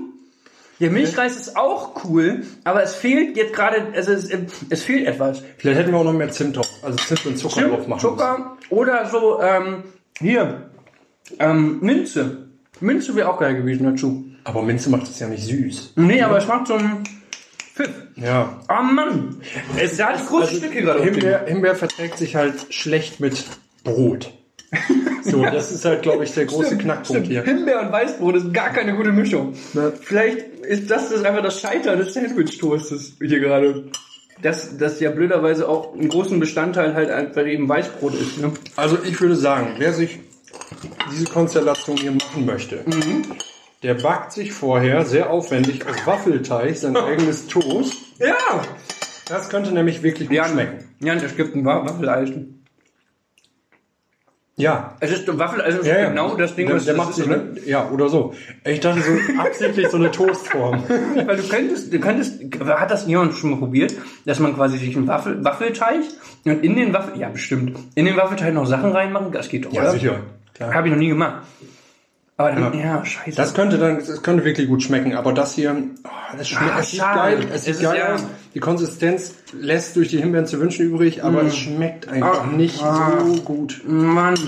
Der Milchreis ist auch cool, aber es fehlt jetzt gerade, also es, es fehlt etwas. Vielleicht hätten wir auch noch mehr Zimt drauf, also Zimt und Zucker drauf machen Zucker oder so, ähm, hier, ähm, Minze. Minze wäre auch geil gewesen dazu. Aber Minze macht es ja nicht süß. Nee, aber es macht so ein Pfiff. Ja. Oh Mann. Es sah die großen Stücke gerade Himbeer, Himbeer verträgt sich halt schlecht mit Brot. So, das ist halt, glaube ich, der große Knackpunkt Stimmt, hier. Himbeer und Weißbrot ist gar keine gute Mischung. Ne? Vielleicht ist das, das einfach das Scheitern des Sandwich-Toastes hier gerade. Dass das ja blöderweise auch einen großen Bestandteil halt einfach eben Weißbrot ist. Ne? Also ich würde sagen, wer sich diese Konstellation hier machen möchte, der backt sich vorher sehr aufwendig aus Waffelteig sein eigenes Toast. Ja! Das könnte nämlich wirklich gut Jan, schmecken. Jan, es gibt ein Wa- Waffeleisen. Ja. Es ist Waffeleisen ist Ja, ja. genau das Ding, der, was der das macht ist, sich oder? eine, ja oder so. Ich dachte so absichtlich so eine Toastform. Weil du könntest, du könntest, hat das jemand schon mal probiert, dass man quasi sich einen Waffel, Waffelteig und in den Waffel, ja bestimmt, in den Waffelteig noch Sachen reinmachen, das geht doch, Ja, oder? sicher. Klar. Habe ich noch nie gemacht. Aber dann, ja, Ja. scheiße. Das könnte dann, das könnte wirklich gut schmecken, aber das hier, oh, das schmeckt, Ah, es sieht geil, es sieht Es ist geil ja- aus. Die Konsistenz lässt durch die Himbeeren zu wünschen übrig, aber es schmeckt einfach Ah, nicht ah. so gut. Mann.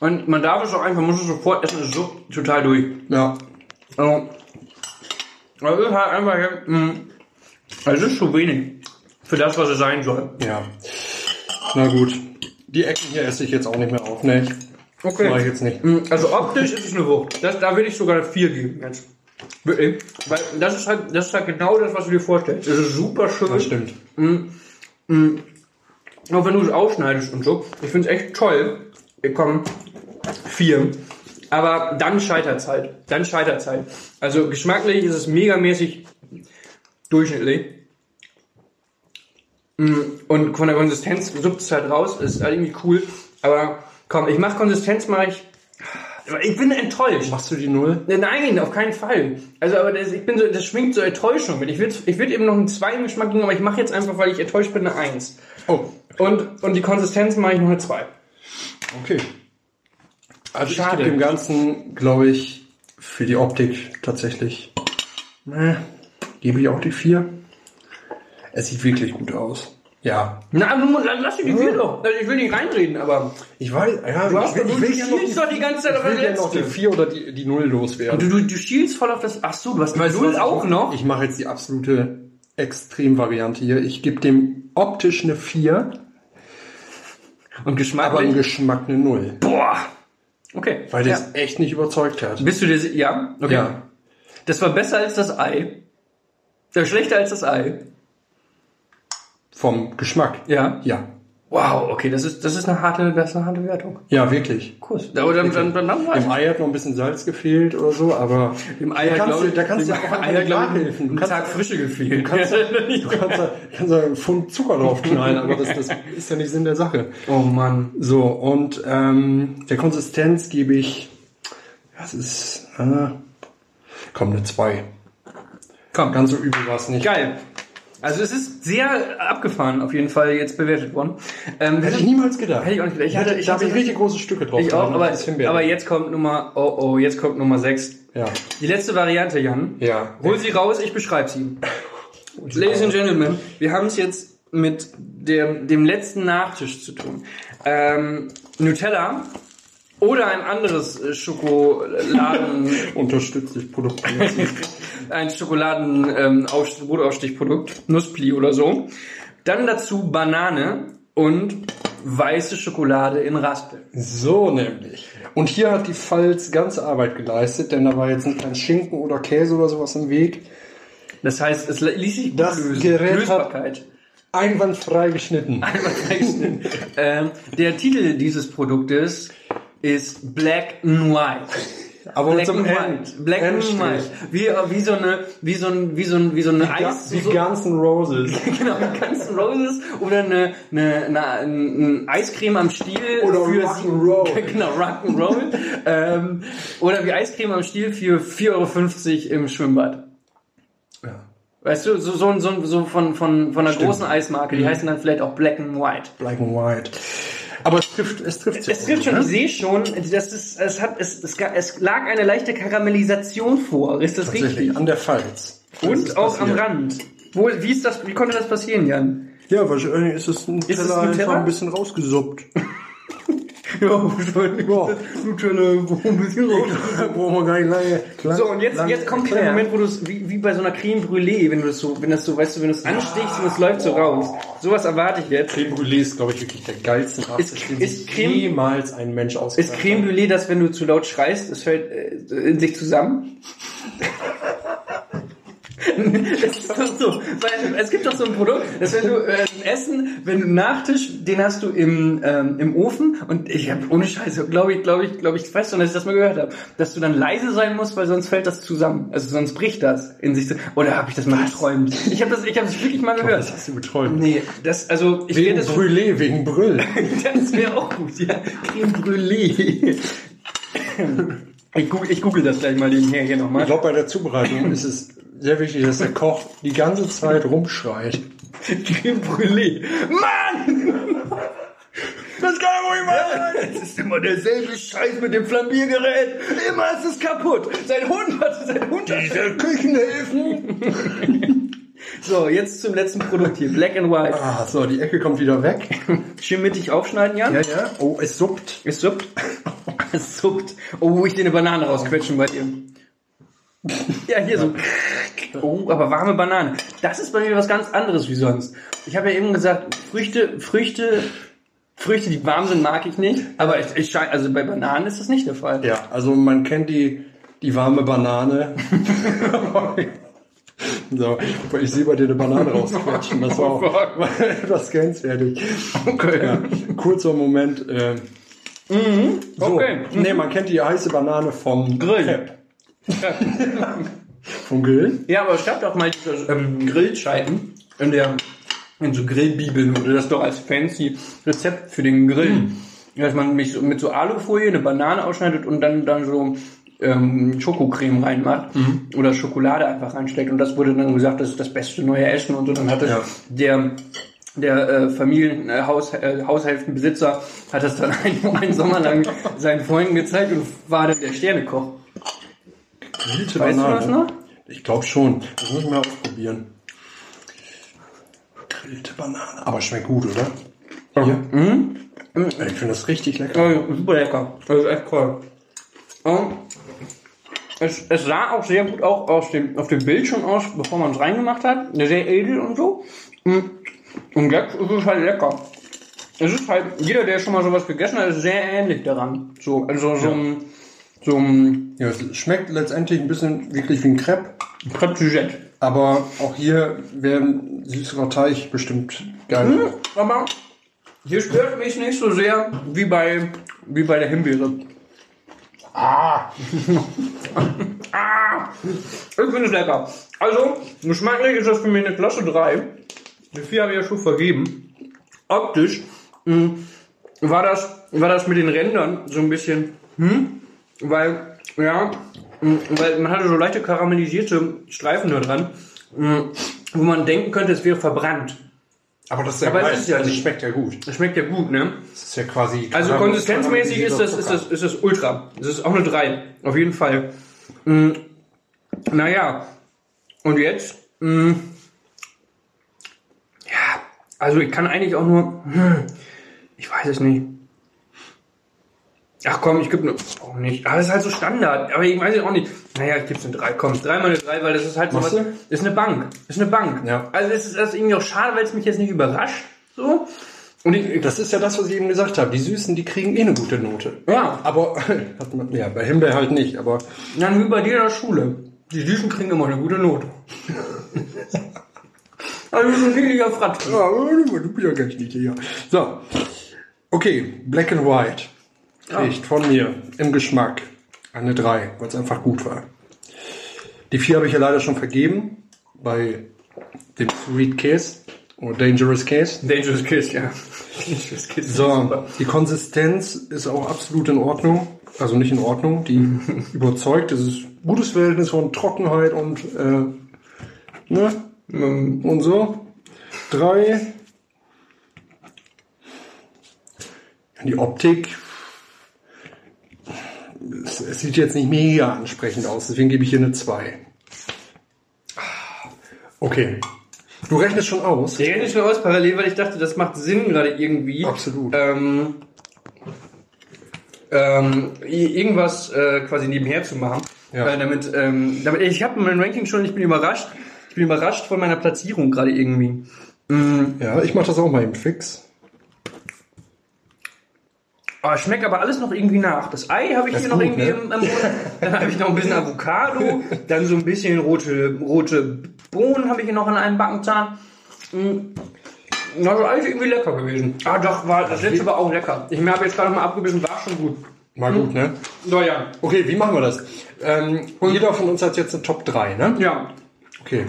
Und man darf es auch einfach, muss es sofort essen, es ist so total durch. Ja, Also, das ist halt einfach, mh, es ist zu wenig. Für das, was es sein soll. ja. Na gut. Die Ecken hier esse ich jetzt auch nicht mehr auf, ne? Okay. Mach ich jetzt nicht. Mm, Also optisch ist es eine Wucht. Das, da will ich sogar vier geben jetzt. Wirklich. Weil das ist halt, das ist halt genau das, was du dir vorstellst. Es ist super schön. Das stimmt. Auch wenn du es aufschneidest und so. Ich finde es echt toll. Wir kommen vier. Aber dann scheitert halt. Dann scheitert halt. Also geschmacklich ist es megamäßig durchschnittlich. Mm, Und von der Konsistenz suppt es halt raus. Ist halt irgendwie cool. Aber komm, ich mach Konsistenz, mache ich. Ich bin enttäuscht. Machst du die Null? Nein, auf keinen Fall. Also, aber das, ich bin so, das schwingt so Enttäuschung mit. Ich würde ich würd eben noch einen 2 im Geschmack geben, aber ich mache jetzt einfach, weil ich enttäuscht bin, eine 1. Oh, Und, und die Konsistenz mache ich noch eine 2. okay. Also ich Schade. gebe dem Ganzen, glaube ich, für die Optik tatsächlich, äh, gebe ich auch die vier. Es sieht wirklich gut aus. Ja. Na, lass die 4 doch. Also, ich will nicht reinreden, aber Ich weiß, ja, du, hast, ich will, ich will ja noch doch die ganze Zeit auf ich das will ja noch die vier oder die, die Null loswerden. Du, du, du schielst voll auf das, ach so, du hast die Weißt du, Null was ich auch mache? noch. Ich mache jetzt die absolute Extremvariante hier. Ich gebe dem optisch eine 4, Und aber im geschmacklich. Geschmack eine 0. boah. Okay. Weil der ja. es echt nicht überzeugt hat. Bist du dir, ja? Okay. Ja. Das war besser als das Ei. Das war schlechter als das Ei. Vom Geschmack. Ja. Ja. Wow, okay, das ist, das ist eine harte, das ist eine harte Wertung. Ja, wirklich. Cool. Aber dann, dann, dann, dann Im Ei hat noch ein bisschen Salz gefehlt oder so, aber Im da kannst, glaube du, ich, da kannst du ja auch Eier, nachhelfen. Du kannst, Tag Frische gefehlt. du kannst, du kannst, da- kannst einen Pfund Zucker drauf knallen, aber das, das ist ja nicht Sinn der Sache. oh Mann. So, und ähm, der Konsistenz gebe ich, das ist, äh, komm, eine 2. Komm, Ganz so übel war es nicht. geil. Also es ist sehr abgefahren auf jeden Fall jetzt bewertet worden. Ähm, Hätte ich niemals gedacht. Hätte ich auch nicht gedacht. Ich hatte, ich da habe ich richtig große Stücke drauf. ich auch, aber, aber jetzt kommt Nummer, oh oh, jetzt kommt Nummer 6. Ja. Die letzte Variante, Jan. Ja. Hol sie raus, ich beschreibe sie. Ladies and Gentlemen, wir haben es jetzt mit dem, dem letzten Nachtisch zu tun. Ähm, Nutella oder ein anderes äh, Schokoladen, Unterstützt dich Produkt. ein Schokoladen ähm, Brotaufstichprodukt, Nusspli oder so. Dann dazu Banane und weiße Schokolade in Raspel. so nämlich. Und hier hat die Pfalz ganze Arbeit geleistet, denn da war jetzt kein Schinken oder Käse oder sowas im Weg. Das heißt, es ließ sich gut Das lösen. Gerät hat- Lösbarkeit. Einwandfrei geschnitten. Einmal reinschneiden. ähm, der Titel dieses Produktes ist Black and White. Aber Black zum and End. White. Black and. White. Wie, wie so eine, wie so ein, wie so ein, wie so eine Eis, Die so, ganzen Roses. genau, die ganzen Roses oder eine, eine, eine, ein Eiscreme am Stiel Oder Rock'n'Roll. genau, Rock'n'Roll. ähm, oder wie Eiscreme am Stiel für 4,50 Euro im Schwimmbad. Ja. Weißt du, so, so, so, so von, von, von einer Stimmt. großen Eismarke, die heißen dann vielleicht auch Black and White. Black and White. Aber es trifft, es trifft sich Es trifft schon, ne? ich sehe schon, das ist, es hat, es, es, es lag eine leichte Karamellisation vor, ist das Tatsächlich, richtig? an der Falz. Und ist auch am. Rand. Wo, wie ist das, wie konnte das passieren, Jan? Ja, wahrscheinlich ist es ein es Teller Nutella? einfach ein bisschen rausgesuppt. Ja, wahrscheinlich. Ja. Nutella, ein bisschen raus. Brauchen wir gar nicht lange. lang- So, und jetzt, lang jetzt kommt der. Moment, wo du es, wie, wie bei so einer Creme Brûlée, wenn du das so, wenn das so, weißt du, wenn du es anstichst und es läuft so raus. Sowas erwarte ich jetzt. Creme Brûlée ist, glaube ich, wirklich der geilste Nachtisch, Ist- den ist Creme- jemals ein Mensch Ist ausgedacht Creme Brûlée, dass wenn du zu laut schreist, es fällt äh, in sich zusammen? Es ist doch so, weil es gibt doch so ein Produkt, dass wenn du äh, Essen, wenn du einen Nachtisch, den hast du im, ähm, im Ofen und ich habe ohne Scheiße, glaube ich, glaube ich, glaube ich, weiß schon, dass ich das mal gehört habe, dass du dann leise sein musst, weil sonst fällt das zusammen. Also sonst bricht das in sich. Oder habe ich das mal geträumt? Ich habe das, ich habe das wirklich mal gehört. Das hast du beträumt. Nee, das also ich Wegen das Brûlée, wegen Brüll. das wäre auch gut, ja. Creme Brûlée. Ich google, ich google das gleich mal nebenher hier Ich nochmal. glaube, bei der Zubereitung ist es sehr wichtig, dass der Koch die ganze Zeit rumschreit. Creme Brûlée. Mann! Das kann ja wohl Ja, Es ist immer derselbe Scheiß mit dem Flambiergerät. Immer ist es kaputt. Sein Hund hat sein Hund hat Diese Küchenhilfen. So, jetzt zum letzten Produkt hier. Black and White. Ah, so, die Ecke kommt wieder weg. Schön mittig aufschneiden, Jan. Ja, ja. Oh, es suppt. Es suppt. Es suppt. Oh, ich dir eine Banane rausquetschen bei dir. Ja, hier so. Oh, aber warme Banane. Das ist bei mir was ganz anderes wie sonst. Ich habe ja eben gesagt, Früchte, Früchte, Früchte, die warm sind, mag ich nicht. Aber ich, ich schein, also bei Bananen ist das nicht der Fall. Ja, also man kennt die, die warme Banane. so, ich sehe bei dir eine Banane rausquetschen. Das war Oh auch etwas grenzwertig. Okay. Ja, kurzer Moment. Äh, so, okay. Nee, man kennt die heiße Banane vom Grill. Crepe. vom Grill. Ja, aber es gab doch mal diese ähm, Grillscheiben in der in so Grillbibeln wurde das doch als fancy Rezept für den Grill. Dass man mich so, mit so Alufolie eine Banane ausschneidet und dann dann so ähm, Schokocreme reinmacht oder Schokolade einfach reinsteckt und das wurde dann gesagt, das ist das beste neue Essen und so. Dann hat das Ja. der der äh, Familien äh, Haus, äh, Haushälftenbesitzer hat das dann einen, einen Sommer lang seinen Freunden gezeigt und war dann der Sternekoch. Grillte Weißt du das noch? Ich glaube schon. Das muss ich mal ausprobieren. Grillte Banane. Aber schmeckt gut, oder? Hier. Ich finde das richtig lecker. Ja, super lecker. Das ist echt toll. Und es, es sah auch sehr gut auch aus dem, auf dem Bild schon aus, bevor man es reingemacht hat. Sehr edel und so. Mm. Und jetzt ist es halt lecker. Es ist halt, jeder, der schon mal sowas gegessen hat, ist sehr ähnlich daran. So, also so ein, ein Ja, es schmeckt letztendlich ein bisschen wirklich wie ein Crepe. Crepe. Aber auch hier wäre ein süßerer Teig bestimmt geil. Hm, Aber hier stört mich nicht so sehr wie bei, wie bei der Himbeere. Ah! ah! Ich finde es lecker. Also, geschmacklich ist das für mich eine Klasse 3. Die 4 habe ich ja schon vergeben. Optisch mh, war das, war das mit den Rändern so ein bisschen, hm? Weil, ja, weil man hatte so leichte karamellisierte Streifen da dran, wo man denken könnte, es wäre verbrannt. Aber das ist ja Aber es geil. ist ja also nicht. schmeckt ja gut. Das schmeckt ja gut, ne? Das ist ja quasi. Also konsistenzmäßig ist das, ist das, ist das Ultra. Das ist auch eine 3. Auf jeden Fall. Mm, naja. Und jetzt? Mm, ja. Also ich kann eigentlich auch nur. Hm, ich weiß es nicht. Ach komm, ich gebe nur. Auch nicht. Aber das ist halt so Standard. Aber ich weiß es auch nicht. Naja, ich gebe es eine 3. Komm, 3 mal eine 3, weil das ist halt so was. du? Ist eine Bank. Ist eine Bank. Ja. Also es ist das irgendwie auch schade, weil es mich jetzt nicht überrascht. So. Und ich, Das ist ja das, was ich eben gesagt habe. Die Süßen, die kriegen eh eine gute Note. ja, Aber hat man, ja, bei Himbeer halt nicht. Aber Dann wie bei dir in der Schule. Die Süßen kriegen immer eine gute Note. also so ein niedlicher Fratz. ja, du bist ja ganz niedlich. Ja. So, okay, Black and White kriegt von mir im Geschmack Eine 3, weil es einfach gut war. Die 4 habe ich ja leider schon vergeben bei dem Sweet Case oder Dangerous Case. Dangerous Kiss, ja. Dangerous Kiss. So, die Konsistenz ist auch absolut in Ordnung. Also nicht in Ordnung, die überzeugt. Es ist ein gutes Verhältnis von Trockenheit und äh, ne? und so. Drei. Die Optik. Es, es sieht jetzt nicht mega ansprechend aus, deswegen gebe ich hier eine 2. Okay. Du rechnest schon aus. Ich rechne schon aus parallel, weil ich dachte, das macht Sinn gerade irgendwie. Absolut. Ähm, ähm, irgendwas äh, quasi nebenher zu machen. Ja. Weil damit, ähm, damit, ich habe mein Ranking schon, ich bin überrascht. Ich bin überrascht von meiner Platzierung gerade irgendwie. Ja, ich mache das auch mal im Fix. Oh, schmeckt aber alles noch irgendwie nach. Das Ei habe ich Das hier noch gut, irgendwie ne? im, im Mund. Dann habe ich noch ein bisschen Avocado, dann so ein bisschen rote, rote Bohnen habe ich hier noch in einem Backenzahn. Also alles irgendwie lecker gewesen. Ah doch, war das letzte war auch lecker. Ich habe jetzt gerade mal abgebissen, war schon gut. Mal gut, ne? So ja. Okay, wie machen wir das? Ähm, jeder von uns hat jetzt eine Top 3, ne? Ja. Okay.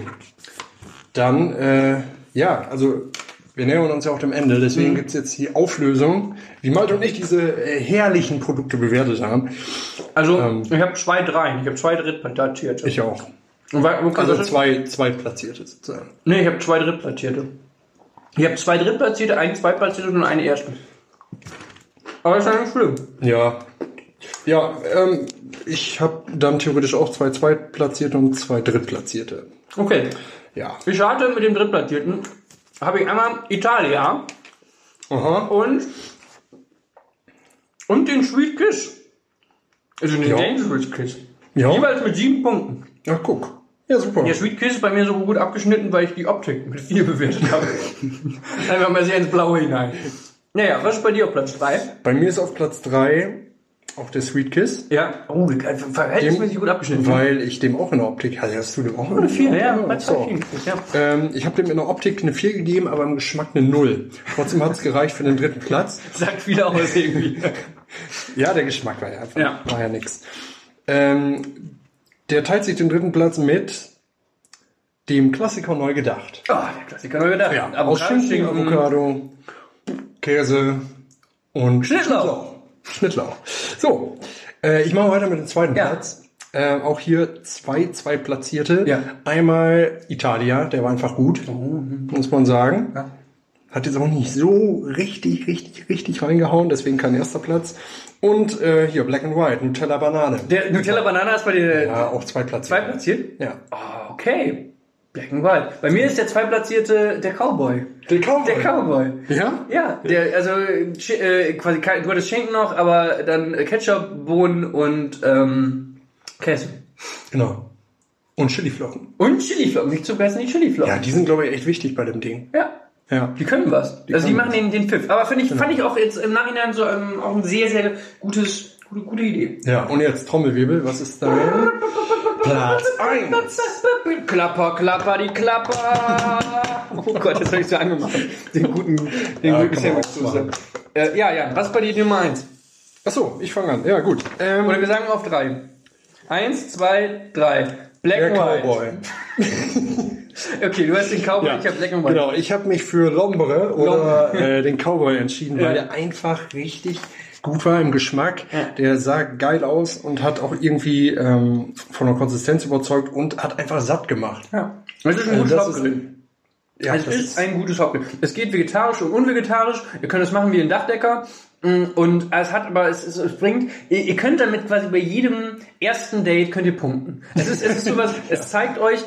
Dann, äh, ja, also wir nähern uns ja auch dem Ende, deswegen gibt's jetzt die Auflösung, wie Malte und ich diese äh, herrlichen Produkte bewertet haben. Also ich habe zwei Dreien, ich habe zwei Drittplatzierte. Ich auch. Und wa- wo kann Also zwei Zweitplatzierte sozusagen. Nee, ich habe zwei Drittplatzierte. Ich habe zwei Drittplatzierte, einen Zweitplatzierte und einen Ersten. Aber ist ja nicht schlimm. Ja. Ja, ähm, ich habe dann theoretisch auch zwei Zweitplatzierte und zwei Drittplatzierte. Okay. Ja. Ich starte mit dem Drittplatzierten. Habe ich einmal Italia Aha. und, und den Sweet Kiss. Also den Ja. Dangerous Kiss. Ja. Jeweils mit sieben Punkten. Ja, guck. Ja, super. Der Sweet Kiss ist bei mir so gut abgeschnitten, weil ich die Optik mit vier bewertet habe. Einfach mal sehr ins Blaue hinein. Naja, was ist bei dir auf Platz 3? Bei mir ist auf Platz drei auch der Sweet Kiss. Ja. Oh, verhältnismäßig gut abgeschnitten. Weil ich dem auch in der Optik, also hast du dem auch eine Vier, ja, bei so. ja. ähm, Ich habe dem in der Optik eine 4 gegeben, aber im Geschmack eine 0. Trotzdem hat es gereicht für den dritten Platz. Sagt viel aus irgendwie. Ja, der Geschmack war ja einfach, Ja. war ja nix. Ähm, der teilt sich den dritten Platz mit dem Klassiker neu gedacht. Oh, der Klassiker neu gedacht. aus Schinken, Avocado, Käse und Schnittlauch. Schnittlauch. So, äh, ich mache weiter mit dem zweiten Ja. Platz. Äh, auch hier zwei, zwei Platzierte. Ja. Einmal Italia, der war einfach gut, muss man sagen. Ja. Hat jetzt auch nicht so richtig, richtig, richtig reingehauen, deswegen kein erster Platz. Und äh, hier Black and White, Nutella Banane. Der Nutella Banana ist bei dir ja, auch zwei Platzierte. zwei platziert? Ja. Oh, okay. Black. Bei mir ist der zweitplatzierte der Cowboy. Der Cowboy. Der Cowboy. Ja? Ja, der, also äh, quasi kein- du hattest Schinken noch, aber dann Ketchup, Bohnen und ähm, Käse. Genau. Und Chiliflocken. Und Chiliflocken, nicht zu vergessen die Chiliflocken. Ja, die sind, glaube ich, echt wichtig bei dem Ding. Ja. Ja. Die können was. also die machen den, den Pfiff. Aber finde ich, fand ich auch jetzt im Nachhinein so ähm, auch ein sehr, sehr gutes, gute, gute Idee. Ja, und jetzt Trommelwirbel, was ist da? Platz 1. Klapper, klapper, die Klapper. Oh Gott, jetzt habe ich so angemacht. Den guten, den Ja, guten machen. Äh, ja, ja, was bei dir die Nummer eins? Achso, ich fange an. Ja, gut. Ähm, Oder wir sagen auf drei. Eins, zwei, drei. Black der and. Cowboy. Okay, du hast den Cowboy, ich habe Black and White. Genau, ich habe mich für Lombre oder äh, den Cowboy entschieden, weil der einfach richtig gut war im Geschmack. Der sah geil aus und hat auch irgendwie ähm, von der Konsistenz überzeugt und hat einfach satt gemacht. Ja. Das ist ein Also gutes ist- Hauptgericht. Ja, Es ist ein gutes Hauptgericht. Es geht vegetarisch und unvegetarisch. Ihr könnt es machen wie ein Dachdecker. Mm, Und es hat aber, es, es, bringt, ihr, könnt damit quasi bei jedem ersten Date könnt ihr punkten. Es ist, es ist sowas, es zeigt euch,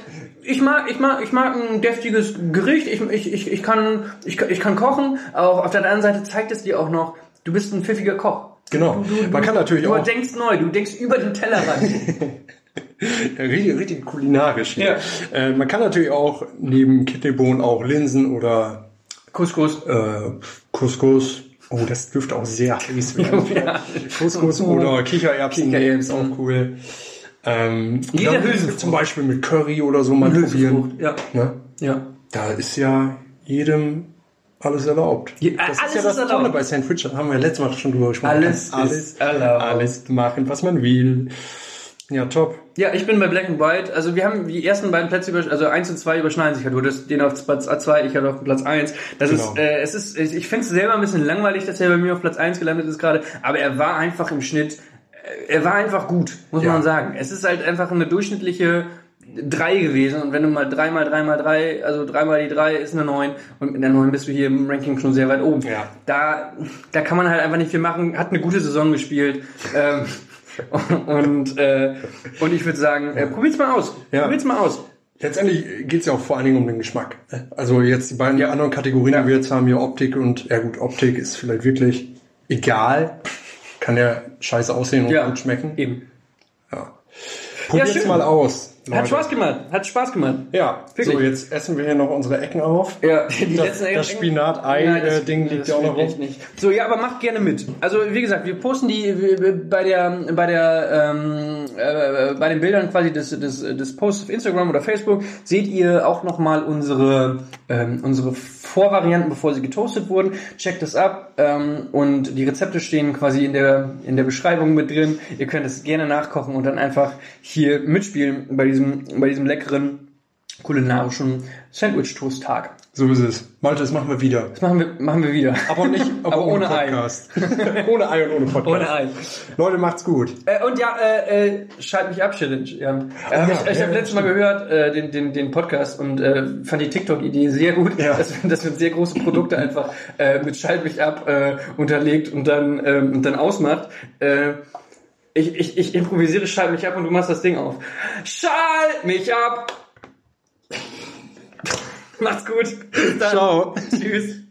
ich mag, ich mag, ich mag ein deftiges Gericht, ich, ich, ich, ich kann, ich, kann- ich kann kochen, aber auf der anderen Seite zeigt es dir auch noch, du bist ein pfiffiger Koch. Genau. Man kann natürlich Du auch denkst neu, du denkst über den Tellerrand. richtig, richtig kulinarisch. Ja. Äh, man kann natürlich auch neben Kidneybohnen auch Linsen oder Couscous. äh, Couscous. Oh, das dürfte auch sehr heiß werden. Ja. Couscous oder Kichererbsen, Kichererbsen. ist auch cool. Ähm, Jeder Hülsenfrucht. Zum Beispiel mit Curry oder so mal probieren. Ja. Ne? Ja. Da ist ja jedem alles erlaubt. Ja, das alles ist ja das ist Tolle bei St. Richard. Haben wir letztes Mal schon drüber gesprochen. Alles kann ist erlaubt. Alles machen, was man will. Ja, top. Ja, ich bin bei Black and White. Also wir haben die ersten beiden Plätze, über, also eins und zwei überschneiden sich ja. Du hattest den auf Platz 2, ich hatte auf Platz 1. Das Genau. ist, äh, es ist, ich finde es selber ein bisschen langweilig, dass er bei mir auf Platz 1 gelandet ist gerade. Aber er war einfach im Schnitt, äh, er war einfach gut, muss Ja. man sagen. Es ist halt einfach eine durchschnittliche 3 gewesen. Und wenn du mal 3 mal 3 mal 3, also 3 mal die 3 ist eine 9. Und mit der 9 bist du hier im Ranking schon sehr weit oben. Ja. Da, da kann man halt einfach nicht viel machen. Hat eine gute Saison gespielt. ähm, und, äh, und ich würde sagen, äh, probiert's mal aus. Ja. Probiert's mal aus. Letztendlich geht's ja auch vor allen Dingen um den Geschmack. Also jetzt die beiden Ja. anderen Kategorien, Ja. die wir jetzt haben, hier Optik und, ja gut, Optik ist vielleicht wirklich egal. Kann ja scheiße aussehen und Ja. gut schmecken. Eben. Ja. Probiert's mal aus. Hat Leute. Spaß gemacht. Hat Spaß gemacht. Ja, Wirklich. so jetzt essen wir hier noch unsere Ecken auf. Ja, die Das- letzten das Spinat-Ei-Ding liegt ja auch noch rum. nicht. So, ja, aber macht gerne mit. Also wie gesagt, wir posten die bei der bei der ähm, äh, bei den Bildern quasi des, des, des Posts auf Instagram oder Facebook seht ihr auch nochmal unsere ähm, unsere Vorvarianten, bevor sie getoastet wurden. Checkt das ab ähm, und die Rezepte stehen quasi in der in der Beschreibung mit drin. Ihr könnt es gerne nachkochen und dann einfach hier mitspielen bei diesem bei diesem leckeren kulinarischen Sandwich-Toast-Tag. So ist es. Malte, das machen wir wieder. Das machen wir, machen wir wieder. Aber nicht, aber, Aber ohne, ohne Ei. Podcast. ohne Ei und ohne Podcast. Ohne Ei. Leute, macht's gut. Äh, und ja, äh, äh, schalt mich ab, Challenge. Ja. Äh, hab ja, ich ich ja, habe letztes Mal gehört, äh, den, den, den Podcast und äh, fand die TikTok-Idee sehr gut, Ja. dass, dass man sehr große Produkte einfach äh, mit Schalt mich ab äh, unterlegt und dann, ähm, und dann ausmacht. Äh, ich, ich, ich improvisiere Schalt mich ab und du machst das Ding auf. Schalt mich ab! Macht's gut. Ciao. Tschüss.